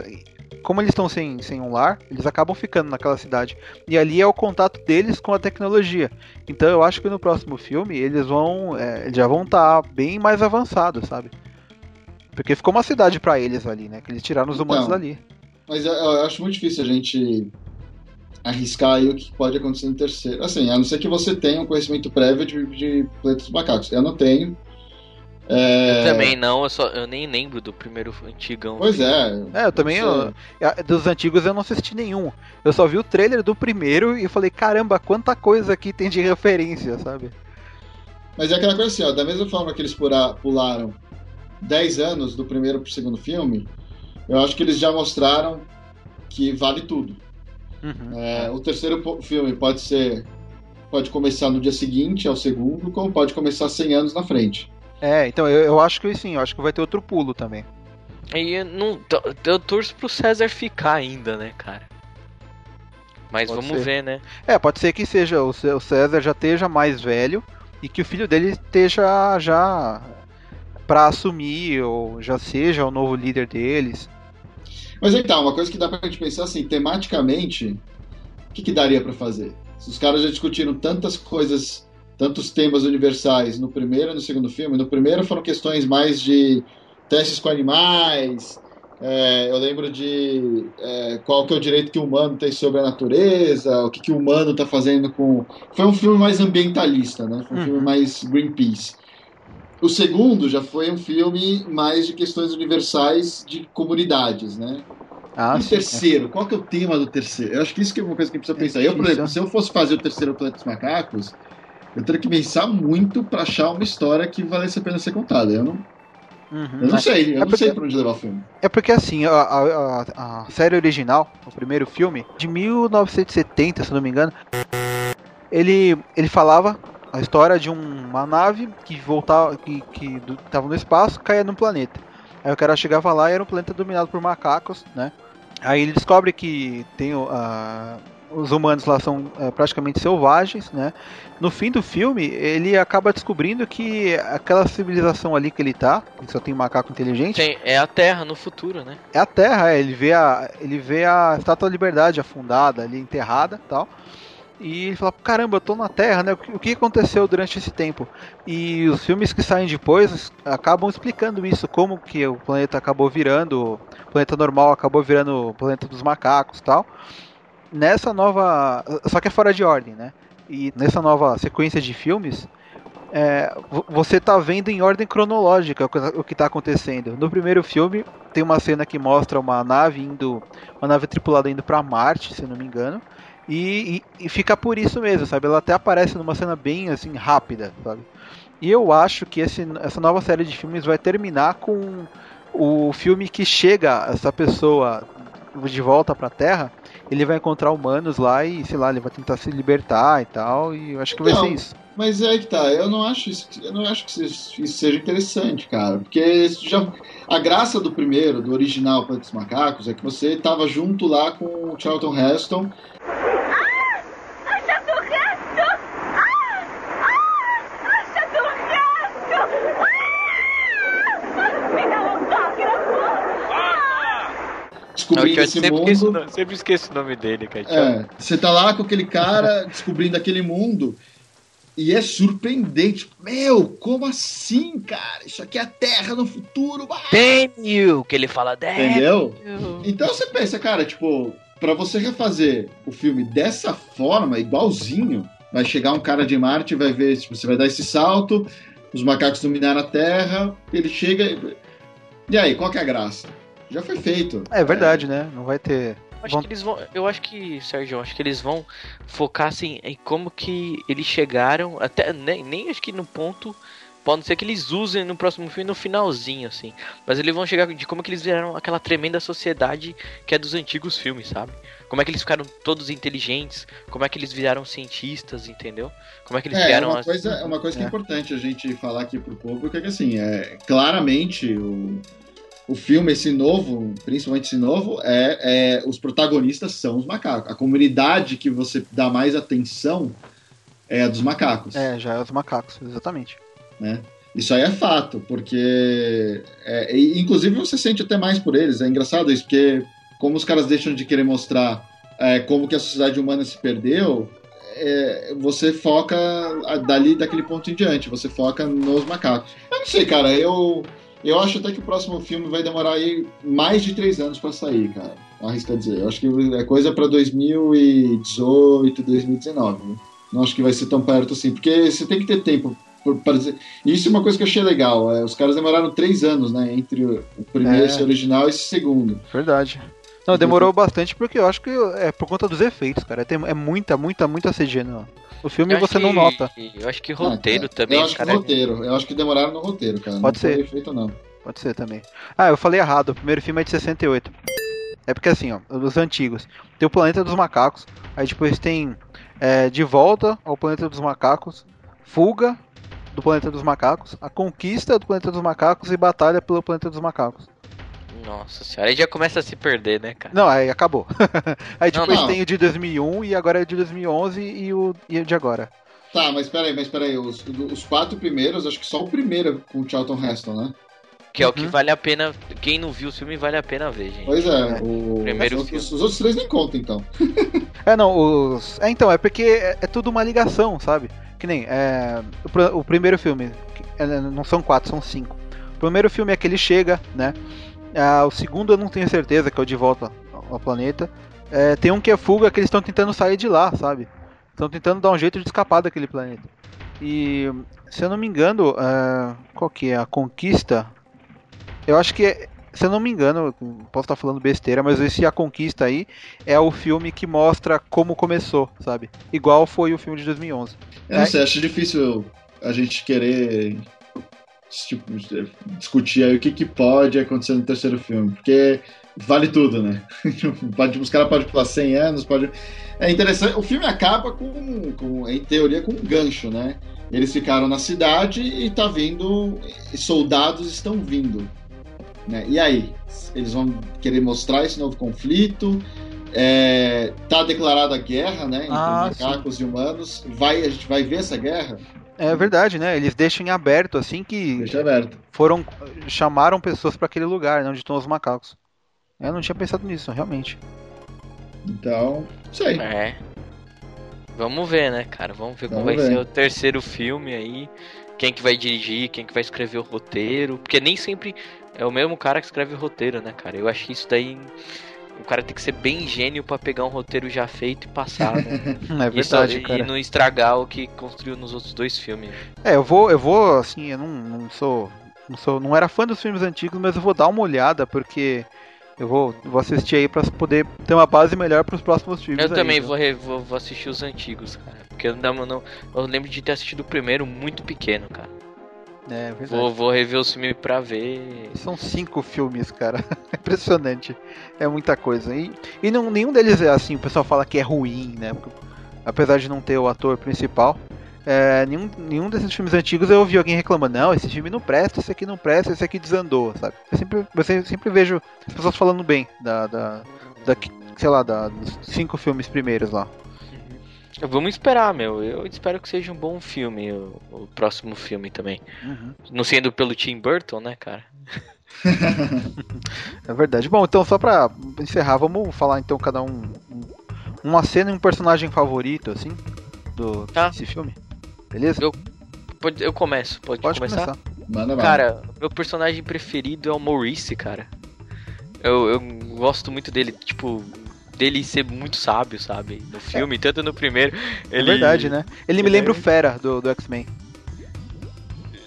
S1: como eles estão sem, sem um lar, eles acabam ficando naquela cidade. E ali é o contato deles com a tecnologia. Então eu acho que no próximo filme eles vão. É, já vão estar tá bem mais avançados, sabe? Porque ficou uma cidade para eles ali, né? Que eles tiraram os humanos então, dali.
S2: Mas eu, eu acho muito difícil a gente arriscar aí o que pode acontecer no terceiro. Assim, a não ser que você tenha um conhecimento prévio de, de Planetas Macacos. Eu não tenho.
S3: É... Eu também não, eu, só, eu nem lembro do primeiro antigão.
S2: Pois é.
S1: É, eu também. Eu, dos antigos eu não assisti nenhum. Eu só vi o trailer do primeiro e falei, caramba, quanta coisa aqui tem de referência, sabe?
S2: Mas é aquela coisa assim, ó, da mesma forma que eles pularam 10 anos do primeiro pro segundo filme, eu acho que eles já mostraram que vale tudo. Uhum. É, o terceiro filme pode ser. Pode começar no dia seguinte ao segundo, como pode começar 100 anos na frente.
S1: É, então eu, eu acho que sim, eu acho que vai ter outro pulo também.
S3: E não, eu torço pro César ficar ainda, né, cara? Mas pode vamos ser. ver, né?
S1: É, pode ser que seja o César já esteja mais velho e que o filho dele esteja já para assumir ou já seja o novo líder deles.
S2: Mas então, uma coisa que dá pra gente pensar assim, tematicamente, o que, que daria para fazer? Se os caras já discutiram tantas coisas tantos temas universais no primeiro e no segundo filme. No primeiro foram questões mais de testes com animais. É, eu lembro de é, qual que é o direito que o humano tem sobre a natureza, o que, que o humano está fazendo com. Foi um filme mais ambientalista, né? Foi um uhum. filme mais Greenpeace. O segundo já foi um filme mais de questões universais de comunidades, né? Ah, e o terceiro, qual que é o tema do terceiro? Eu acho que isso que é uma coisa que a gente precisa pensar. Eu, por exemplo, se eu fosse fazer o terceiro Planeta dos Macacos, eu teria que pensar muito para achar uma história que valesse a pena ser contada. Eu não, uhum, eu não sei, eu é não porque, sei pra onde levar o filme.
S1: É porque assim, a, a, a, série original, o primeiro filme, de 1970, se não me engano, ele, ele falava a história de uma nave que voltava, que, que estava no espaço, caía num planeta. Aí o cara chegava lá e era um planeta dominado por macacos, né? Aí ele descobre que tem uh, os humanos lá são é, praticamente selvagens, né? No fim do filme, ele acaba descobrindo que aquela civilização ali que ele tá, que só tem macaco inteligente,
S3: tem, é a Terra no futuro, né?
S1: É a Terra, é, ele vê a ele vê a Estátua da Liberdade afundada ali, enterrada, tal. E ele fala, caramba, eu tô na Terra, né? O que aconteceu durante esse tempo? E os filmes que saem depois acabam explicando isso, como que o planeta acabou virando, o planeta normal acabou virando o planeta dos macacos, tal nessa nova. Só que é fora de ordem, né? E nessa nova sequência de filmes, é, você tá vendo em ordem cronológica o que está acontecendo. No primeiro filme, tem uma cena que mostra uma nave indo. Uma nave tripulada indo para Marte, se não me engano. E, e, e, fica por isso mesmo, sabe? Ela até aparece numa cena bem assim rápida, sabe? E eu acho que esse, essa nova série de filmes vai terminar com o filme que chega essa pessoa de volta pra Terra, ele vai encontrar humanos lá e, sei lá, ele vai tentar se libertar e tal, e eu acho que vai
S2: Não.
S1: ser isso.
S2: Mas é que tá, eu não acho isso, eu não acho que isso seja interessante, cara. Porque já, a graça do primeiro, do original Planeta dos Macacos, é que você tava junto lá com o Charlton Heston.
S7: Acha do resto! Ah! Ah! Acha do resto! Ah! Me dá um autógrafo!
S2: Descobrindo esse
S3: sempre esqueço, o
S2: mundo.
S3: nome- sempre esqueço o nome dele, cara.
S2: É, você tá lá com aquele cara descobrindo aquele mundo e é surpreendente. Meu, como assim, cara? Isso aqui é a Terra no futuro.
S3: Daniel, que ele fala Daniel.
S2: Entendeu? Então você pensa, cara, tipo, pra você refazer o filme dessa forma, igualzinho, vai chegar um cara de Marte vai ver, tipo, você vai dar esse salto, os macacos dominaram a Terra, ele chega e... E aí, qual que é a graça? Já foi feito.
S1: É verdade, né? Não vai ter.
S3: Acho que eles vão. Eu acho que, Sérgio, eu acho que eles vão focar assim em como que eles chegaram. Até nem, nem acho que no ponto. Pode ser que eles usem no próximo filme no finalzinho, assim. Mas eles vão chegar de como que eles viraram aquela tremenda sociedade que é dos antigos filmes, sabe? Como é que eles ficaram todos inteligentes, como é que eles viraram cientistas, entendeu? Como é que eles
S2: É,
S3: criaram
S2: uma
S3: as-
S2: coisa, é uma coisa que é
S1: É.
S2: importante a gente falar aqui pro público é que assim, é, claramente o, o filme, esse novo, principalmente esse novo, é, é os protagonistas são os macacos. A comunidade que você dá mais atenção é a dos macacos.
S1: É, já é os macacos, exatamente.
S2: né? Isso aí é fato, porque. é, e, inclusive você sente até mais por eles. É engraçado isso, porque como os caras deixam de querer mostrar é, como que a sociedade humana se perdeu, é, você foca dali, daquele ponto em diante, você foca nos macacos. Eu não sei, cara, eu. Eu acho até que o próximo filme vai demorar aí mais de três anos pra sair, cara. Arrisca dizer. Eu acho que é coisa pra 2018, 2019. né? Não acho que vai ser tão perto assim, porque você tem que ter tempo por- para dizer. E Isso é uma coisa que eu achei legal. é, os caras demoraram três anos, né? Entre o o primeiro
S1: É.
S2: esse original e esse segundo.
S1: Verdade. Não, demorou bastante porque eu acho que é por conta dos efeitos, cara. Tem, é muita, muita, muita CG no, no filme
S3: Eu
S1: você não
S3: que-
S1: nota.
S3: Eu acho que roteiro
S2: Ah, cara,
S3: também,
S2: Eu acho
S3: cara.
S2: que roteiro. Eu acho que demoraram no roteiro, cara.
S1: Pode
S2: não foi
S1: ser.
S2: efeito, não.
S1: Pode ser também. Ah, eu falei errado. O primeiro filme é de 68. É porque assim, ó, dos antigos. Tem o Planeta dos Macacos. Aí depois tem é, De Volta ao Planeta dos Macacos. Fuga do Planeta dos Macacos. A Conquista do Planeta dos Macacos e Batalha pelo Planeta dos Macacos.
S3: Nossa senhora, aí já começa a se perder, né, cara?
S1: Não, aí acabou. aí
S3: Não,
S1: depois
S2: não.
S1: tem o de 2001 e agora é o de 2011 e o, e o de agora.
S2: Tá, mas peraí, mas peraí. Os, os quatro primeiros, acho que só o primeiro é com o Charlton Heston, né?
S3: Que é o que
S1: Uhum.
S3: vale a pena. Quem não viu o filme vale a pena ver, gente.
S2: Pois é.
S1: É.
S2: O,
S3: Primeiro
S2: os,
S3: filme.
S2: os outros três nem contam, então.
S1: É, não, os. É, então, é porque é, é tudo uma ligação, sabe? Que nem. É, o, o primeiro filme. é, não são quatro, são cinco. O primeiro filme é que ele chega, né? Ah, o segundo eu não tenho certeza, que é o De Volta ao Planeta. É, tem um que é fuga, que eles estão tentando sair de lá, sabe? Estão tentando dar um jeito de escapar daquele planeta. E, se eu não me engano, é, qual que é? A Conquista. Eu acho que é. Se eu não me engano, posso estar falando besteira, mas esse A Conquista aí é o filme que mostra como começou, sabe? Igual foi o filme de 2011.
S2: Eu não
S1: É.
S2: sei, acho difícil a gente querer tipo, discutir aí o que, que pode acontecer no terceiro filme, porque vale tudo, né? pode, os caras podem pular 100 anos, pode. É interessante, o filme acaba com, com, em teoria, com um gancho, né? Eles ficaram na cidade e tá vindo. Soldados estão vindo. Né? E aí? Eles vão querer mostrar esse novo conflito. É, tá declarada a guerra, né? Entre
S1: Ah,
S2: macacos e humanos. Vai, a gente vai ver essa guerra?
S1: É verdade, né? Eles deixam em aberto, assim que
S2: Deixa aberto.
S1: foram. chamaram pessoas pra aquele lugar, né, onde estão os macacos. Eu não tinha pensado nisso, realmente.
S2: Então, sei.
S3: É. Vamos ver, né, cara? Vamos ver como vai
S2: ver.
S3: ser o terceiro filme aí. Quem que vai dirigir, quem que vai escrever o roteiro. Porque nem sempre é o mesmo cara que escreve o roteiro, né, cara? Eu acho que isso daí. O cara tem que ser bem gênio pra pegar um roteiro já feito e passar, né?
S1: É
S3: Isso-
S1: verdade,
S3: e
S1: cara.
S3: não estragar o que construiu nos outros dois filmes.
S1: É, eu vou, eu vou, assim, eu não, não sou. Não sou. Não era fã dos filmes antigos, mas eu vou dar uma olhada, porque eu vou, vou assistir aí pra poder ter uma base melhor pros próximos filmes.
S3: Eu
S1: aí,
S3: também vou, re- vou, vou assistir os antigos, cara. Porque eu não, não, eu lembro de ter assistido o primeiro muito pequeno, cara.
S1: É verdade.
S3: Vou, vou rever o filme pra ver.
S1: São cinco filmes, cara. Impressionante. É muita coisa. E, e não, nenhum deles é assim, o pessoal fala que é ruim, né? Porque, apesar de não ter o ator principal. é, nenhum, nenhum desses filmes antigos eu ouvi alguém reclamando, não, esse filme não presta, esse aqui não presta, esse aqui desandou, sabe? Eu sempre, eu sempre- sempre vejo as pessoas falando bem da, da, da sei lá, da, dos cinco filmes primeiros lá.
S3: Vamos esperar, meu. Eu espero que seja um bom filme, o, o próximo filme também. Não sendo pelo Tim Burton, né, cara?
S1: É verdade. Bom, então só pra encerrar, vamos falar então cada um, um- uma cena e um personagem favorito, assim, do
S3: Tá.
S1: desse filme. Beleza?
S3: Eu- Pode, eu começo, pode,
S1: Pode
S3: começar?
S1: começar.
S2: Manda.
S3: Cara, meu personagem preferido é o Maurice, cara. Eu, eu gosto muito dele, tipo, dele ser muito sábio, sabe? No filme, tanto no primeiro.
S1: É
S3: Ele...
S1: verdade, né? Ele me
S3: ele
S1: lembra
S3: é-
S1: o Fera do, do X-Men.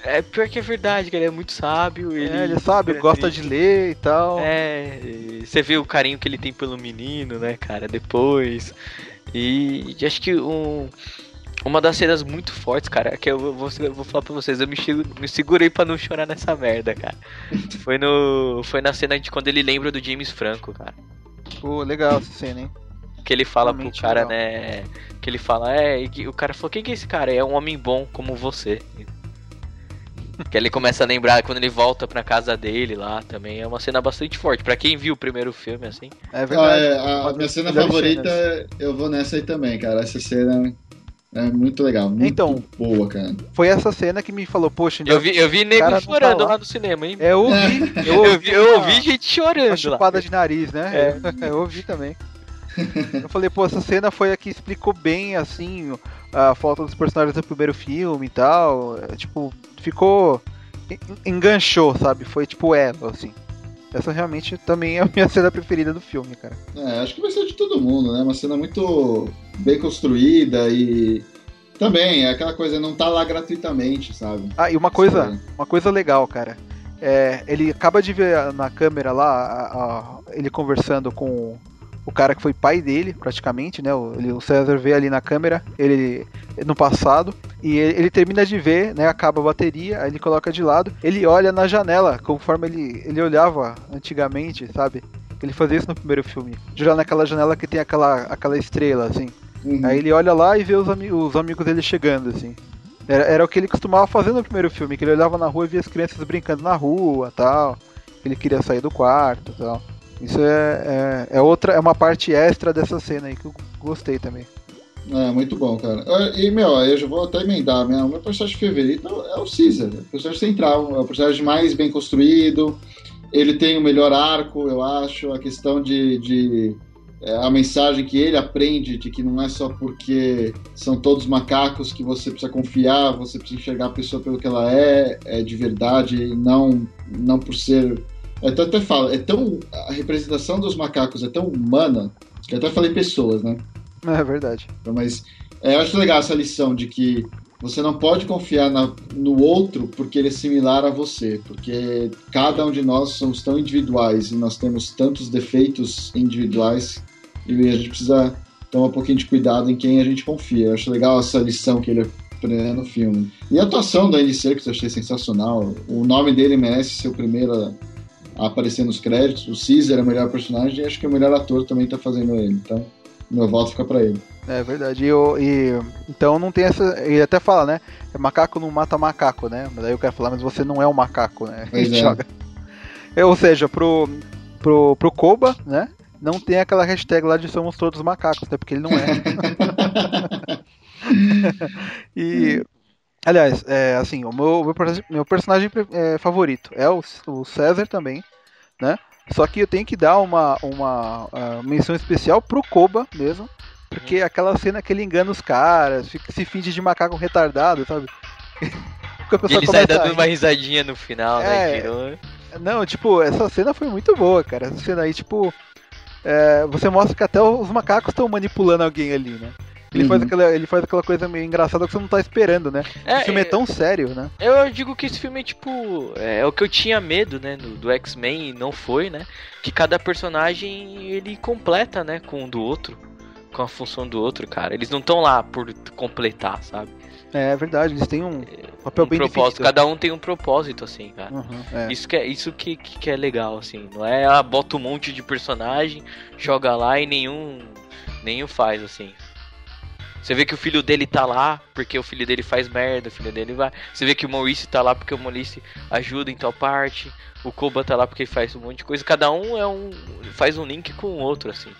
S3: É pior que é verdade, que ele é muito sábio. Ele,
S1: É, ele sabe, gosta de ler e tal.
S3: É, e você vê o carinho que ele tem pelo menino, né, cara, depois. E acho que um, uma das cenas muito fortes, cara, que eu vou, eu vou falar pra vocês, eu me, me segurei pra não chorar nessa merda, cara. Foi no foi na cena de quando ele lembra do James Franco, cara.
S1: Pô, legal essa cena, hein?
S3: Que ele fala pro
S1: Realmente
S3: cara,
S1: legal.
S3: né? Que ele fala, é, e que o cara falou, quem que é esse cara? É um homem bom como você. Que ele começa a lembrar quando ele volta pra casa dele lá também. É uma cena bastante forte. Pra quem viu o primeiro filme, assim.
S1: É
S2: Ah,
S1: verdade.
S2: é, a
S1: Uma
S2: minha cena favorita,
S1: cenas.
S2: eu vou nessa aí também, cara. Essa cena é muito legal. Muito
S1: Então.
S2: boa, cara.
S1: Foi essa cena que me falou, poxa,
S3: Eu vi, eu vi nego chorando
S1: tá lá.
S3: lá no cinema, hein?
S1: É, eu ouvi.
S3: Eu, ouvi, eu ouvi
S1: uma-
S3: gente chorando
S1: Uma
S3: lá.
S1: chupada de nariz, né? Eu ouvi também. Eu falei, pô, essa cena foi a que explicou bem, assim, a falta dos personagens do primeiro filme e tal. É, Tipo, ficou. en- enganchou, sabe? Foi tipo ela, assim. Essa realmente também é a minha cena preferida do filme, cara.
S2: É, acho que vai ser de todo mundo, né? Uma cena muito bem construída e também é aquela coisa, não tá lá gratuitamente, sabe?
S1: Ah, e uma coisa,
S2: Sim.
S1: uma coisa legal, cara. É, ele acaba de ver na câmera lá, a- a- ele conversando com o cara que foi pai dele, praticamente, né? O, ele- o César vê ali na câmera, ele no passado, e ele, ele termina de ver, né? Acaba a bateria, aí ele coloca de lado, ele olha na janela, conforme ele, ele olhava antigamente, sabe? Ele fazia isso no primeiro filme. De olhar naquela janela que tem aquela, aquela estrela, assim.
S2: Uhum.
S1: Aí ele olha lá e vê os, ami- os amigos dele chegando, assim. Era, era o que ele costumava fazer no primeiro filme, que ele olhava na rua e via as crianças brincando na rua tal. Ele queria sair do quarto tal. Isso é, é, é outra, é uma parte extra dessa cena aí que eu gostei também.
S2: É, muito bom, cara. E, meu, eu já vou até emendar. Meu, meu personagem favorito é o Caesar. É o personagem central. É o personagem mais bem construído. Ele tem o melhor arco, eu acho. A questão de. de é, a mensagem que ele aprende de que não é só porque são todos macacos que você precisa confiar, você precisa enxergar a pessoa pelo que ela é, é de verdade, e não, não por ser. Eu até, até falo, é tão. A representação dos macacos é tão humana, que eu até falei pessoas, né?
S1: É verdade.
S2: Mas é, eu acho legal essa lição de que você não pode confiar na- no outro porque ele é similar a você, porque cada um de nós somos tão individuais e nós temos tantos defeitos individuais e a gente precisa tomar um pouquinho de cuidado em quem a gente confia. Eu acho legal essa lição que ele aprende no filme. E a atuação do Andy Serkis eu achei sensacional. O nome dele merece ser o primeiro a, aparecer nos créditos. O Caesar é o melhor personagem e acho que o melhor ator também tá fazendo ele. Então, meu voto fica pra ele.
S1: É verdade. E, eu- e- então não tem essa. Ele até fala, né? Macaco não mata macaco, né? Mas aí eu quero falar, mas você não é um macaco, né?
S2: Pois
S1: Ele
S2: é.
S1: joga. É, Ou seja, pro, pro, pro Koba, né? Não tem aquela hashtag lá de somos todos macacos, né? Porque ele não é. e. Aliás, é, assim, o meu, meu, meu personagem é, favorito é o, o César também, né? Só que eu tenho que dar uma, uma ah, menção especial pro Koba mesmo, porque aquela cena que ele engana os caras, fica, se finge de macaco retardado, sabe?
S3: Ele sai dando uma risadinha no final, né?
S1: É.
S3: Virou-
S1: Não, tipo, essa cena foi muito boa, cara. Essa cena aí, tipo. é, você mostra que até os macacos estão manipulando alguém ali, né? Ele,
S2: Uhum.
S1: faz aquela, ele faz aquela coisa meio engraçada que você não tá esperando, né?
S3: É,
S1: o filme é,
S3: é-
S1: tão sério, né?
S3: Eu digo que esse filme é tipo. É, o que eu tinha medo, né? Do, do X-Men e não foi, né? Que cada personagem ele completa, né? Com um do outro. com a função do outro, cara. Eles não estão lá por completar, sabe?
S1: É, é verdade, eles têm um papel
S3: um
S1: bem
S3: propósito.
S1: definido.
S3: Cada um tem um propósito, assim, cara.
S1: Uhum, é.
S3: Isso, que é, isso que, que, que é legal, assim. Não é, ah, bota um monte de personagem, joga lá e nenhum, nenhum faz, assim. Você vê que o filho dele tá lá porque o filho dele faz merda, o filho dele vai. Você vê que o Maurice tá lá porque o Maurice ajuda em tal parte. O Koba tá lá porque ele faz um monte de coisa. Cada um é um faz um link com o outro, assim.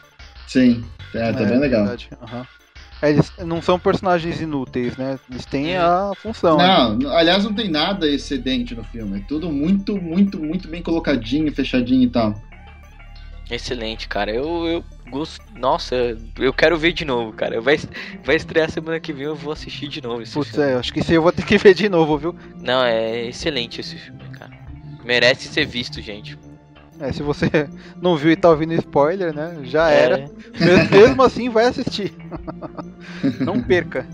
S2: Sim, é, tá bem legal.
S1: aham. É, eles não são personagens inúteis, né? Eles têm a função. né?
S2: Não, aliás, não tem nada excedente no filme. É tudo muito, muito, muito bem colocadinho, fechadinho e tal.
S3: Excelente, cara. Eu, eu gosto. Nossa, eu quero ver de novo, cara. Vai, vai estrear semana que vem, eu vou assistir de novo esse
S1: Putz,
S3: filme.
S1: é, acho que esse eu vou ter que ver de novo, viu?
S3: Não, é excelente esse filme, cara. Merece ser visto, gente.
S1: É, se você não viu e tá ouvindo spoiler, né? Já
S3: É.
S1: era. Mes- Mesmo assim, vai assistir. não perca.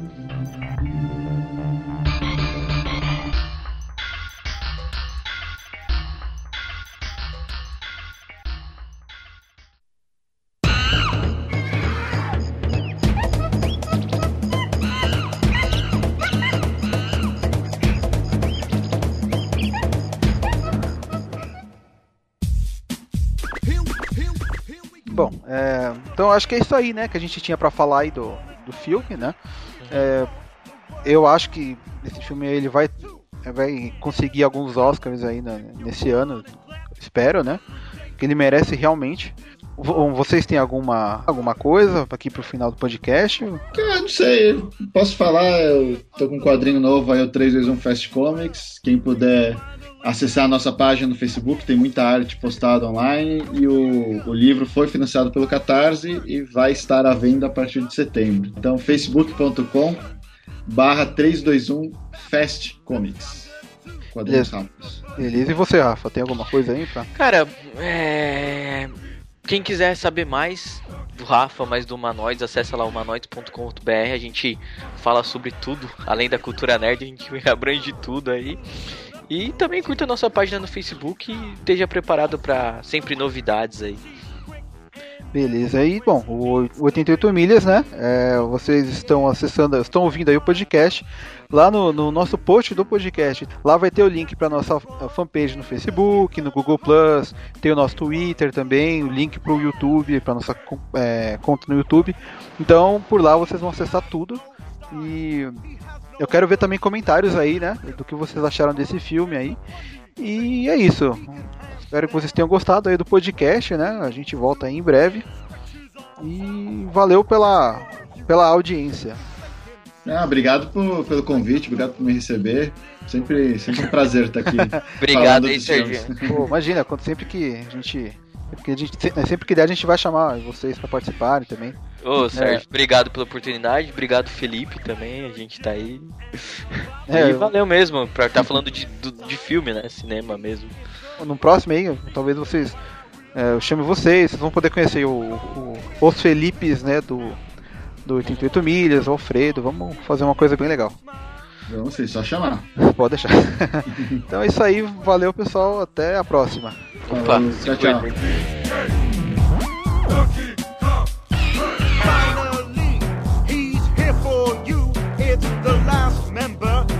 S1: Então acho que é isso aí, né? Que a gente tinha pra falar aí do, do filme, né? É, eu acho que esse filme ele vai, vai conseguir alguns Oscars aí na- nesse ano, espero, né? Que ele merece realmente. Vo- Vocês têm alguma, alguma coisa aqui pro final do podcast?
S2: Cara, não sei, posso falar, eu tô com um quadrinho novo aí, o 321 Fast Comics. Quem puder acessar a nossa página no Facebook, tem muita arte postada online. E o, o livro foi financiado pelo Catarse e vai estar à venda a partir de setembro. Então, facebook.com barra 321 Fast Comics. Quadrinhos
S1: Beleza.
S2: rápidos.
S1: Beleza, e você, Rafa? Tem alguma coisa aí pra.
S3: Cara, é... quem quiser saber mais do Rafa, mais do Humanoides, acessa lá humanoides.com.br. A gente fala sobre tudo, além da cultura nerd, a gente abrange tudo aí. E também curta a nossa página no Facebook e esteja preparado para sempre novidades aí.
S1: Beleza, aí, bom, o 88 milhas, né? é, vocês estão acessando, estão ouvindo aí o podcast. Lá no, no nosso post do podcast, lá vai ter o link para nossa fanpage no Facebook, no Google Plus, tem o nosso Twitter também, o link para o YouTube, para nossa é, conta no YouTube. Então, por lá vocês vão acessar tudo. E eu quero ver também comentários aí, né? Do que vocês acharam desse filme aí. E é isso. Espero que vocês tenham gostado aí do podcast, né? A gente volta aí em breve. E valeu pela, pela audiência.
S2: Ah, obrigado por- pelo convite, obrigado por me receber. Sempre, sempre um prazer estar aqui.
S3: Obrigado aí, Serginho.
S1: imagina, quando sempre que a gente. Sempre que, a gente, se- sempre que der, a gente vai chamar vocês para participarem também.
S3: Ô, Sérgio, obrigado pela oportunidade. Obrigado, Felipe, também. A gente tá aí.
S1: É,
S3: e
S1: eu-
S3: valeu mesmo, pra estar falando de, do- de filme, né? Cinema mesmo.
S1: No próximo aí, talvez vocês. é, eu chame vocês, vocês vão poder conhecer o, o- os Felipes, né? Do, do 88 Milhas, o Alfredo. Vamos fazer uma coisa bem legal.
S2: Não sei, só chamar.
S1: Pode deixar. então é isso aí, valeu pessoal, até a próxima.
S3: Opa,
S2: tchau, tchau.
S3: it's
S4: the last member.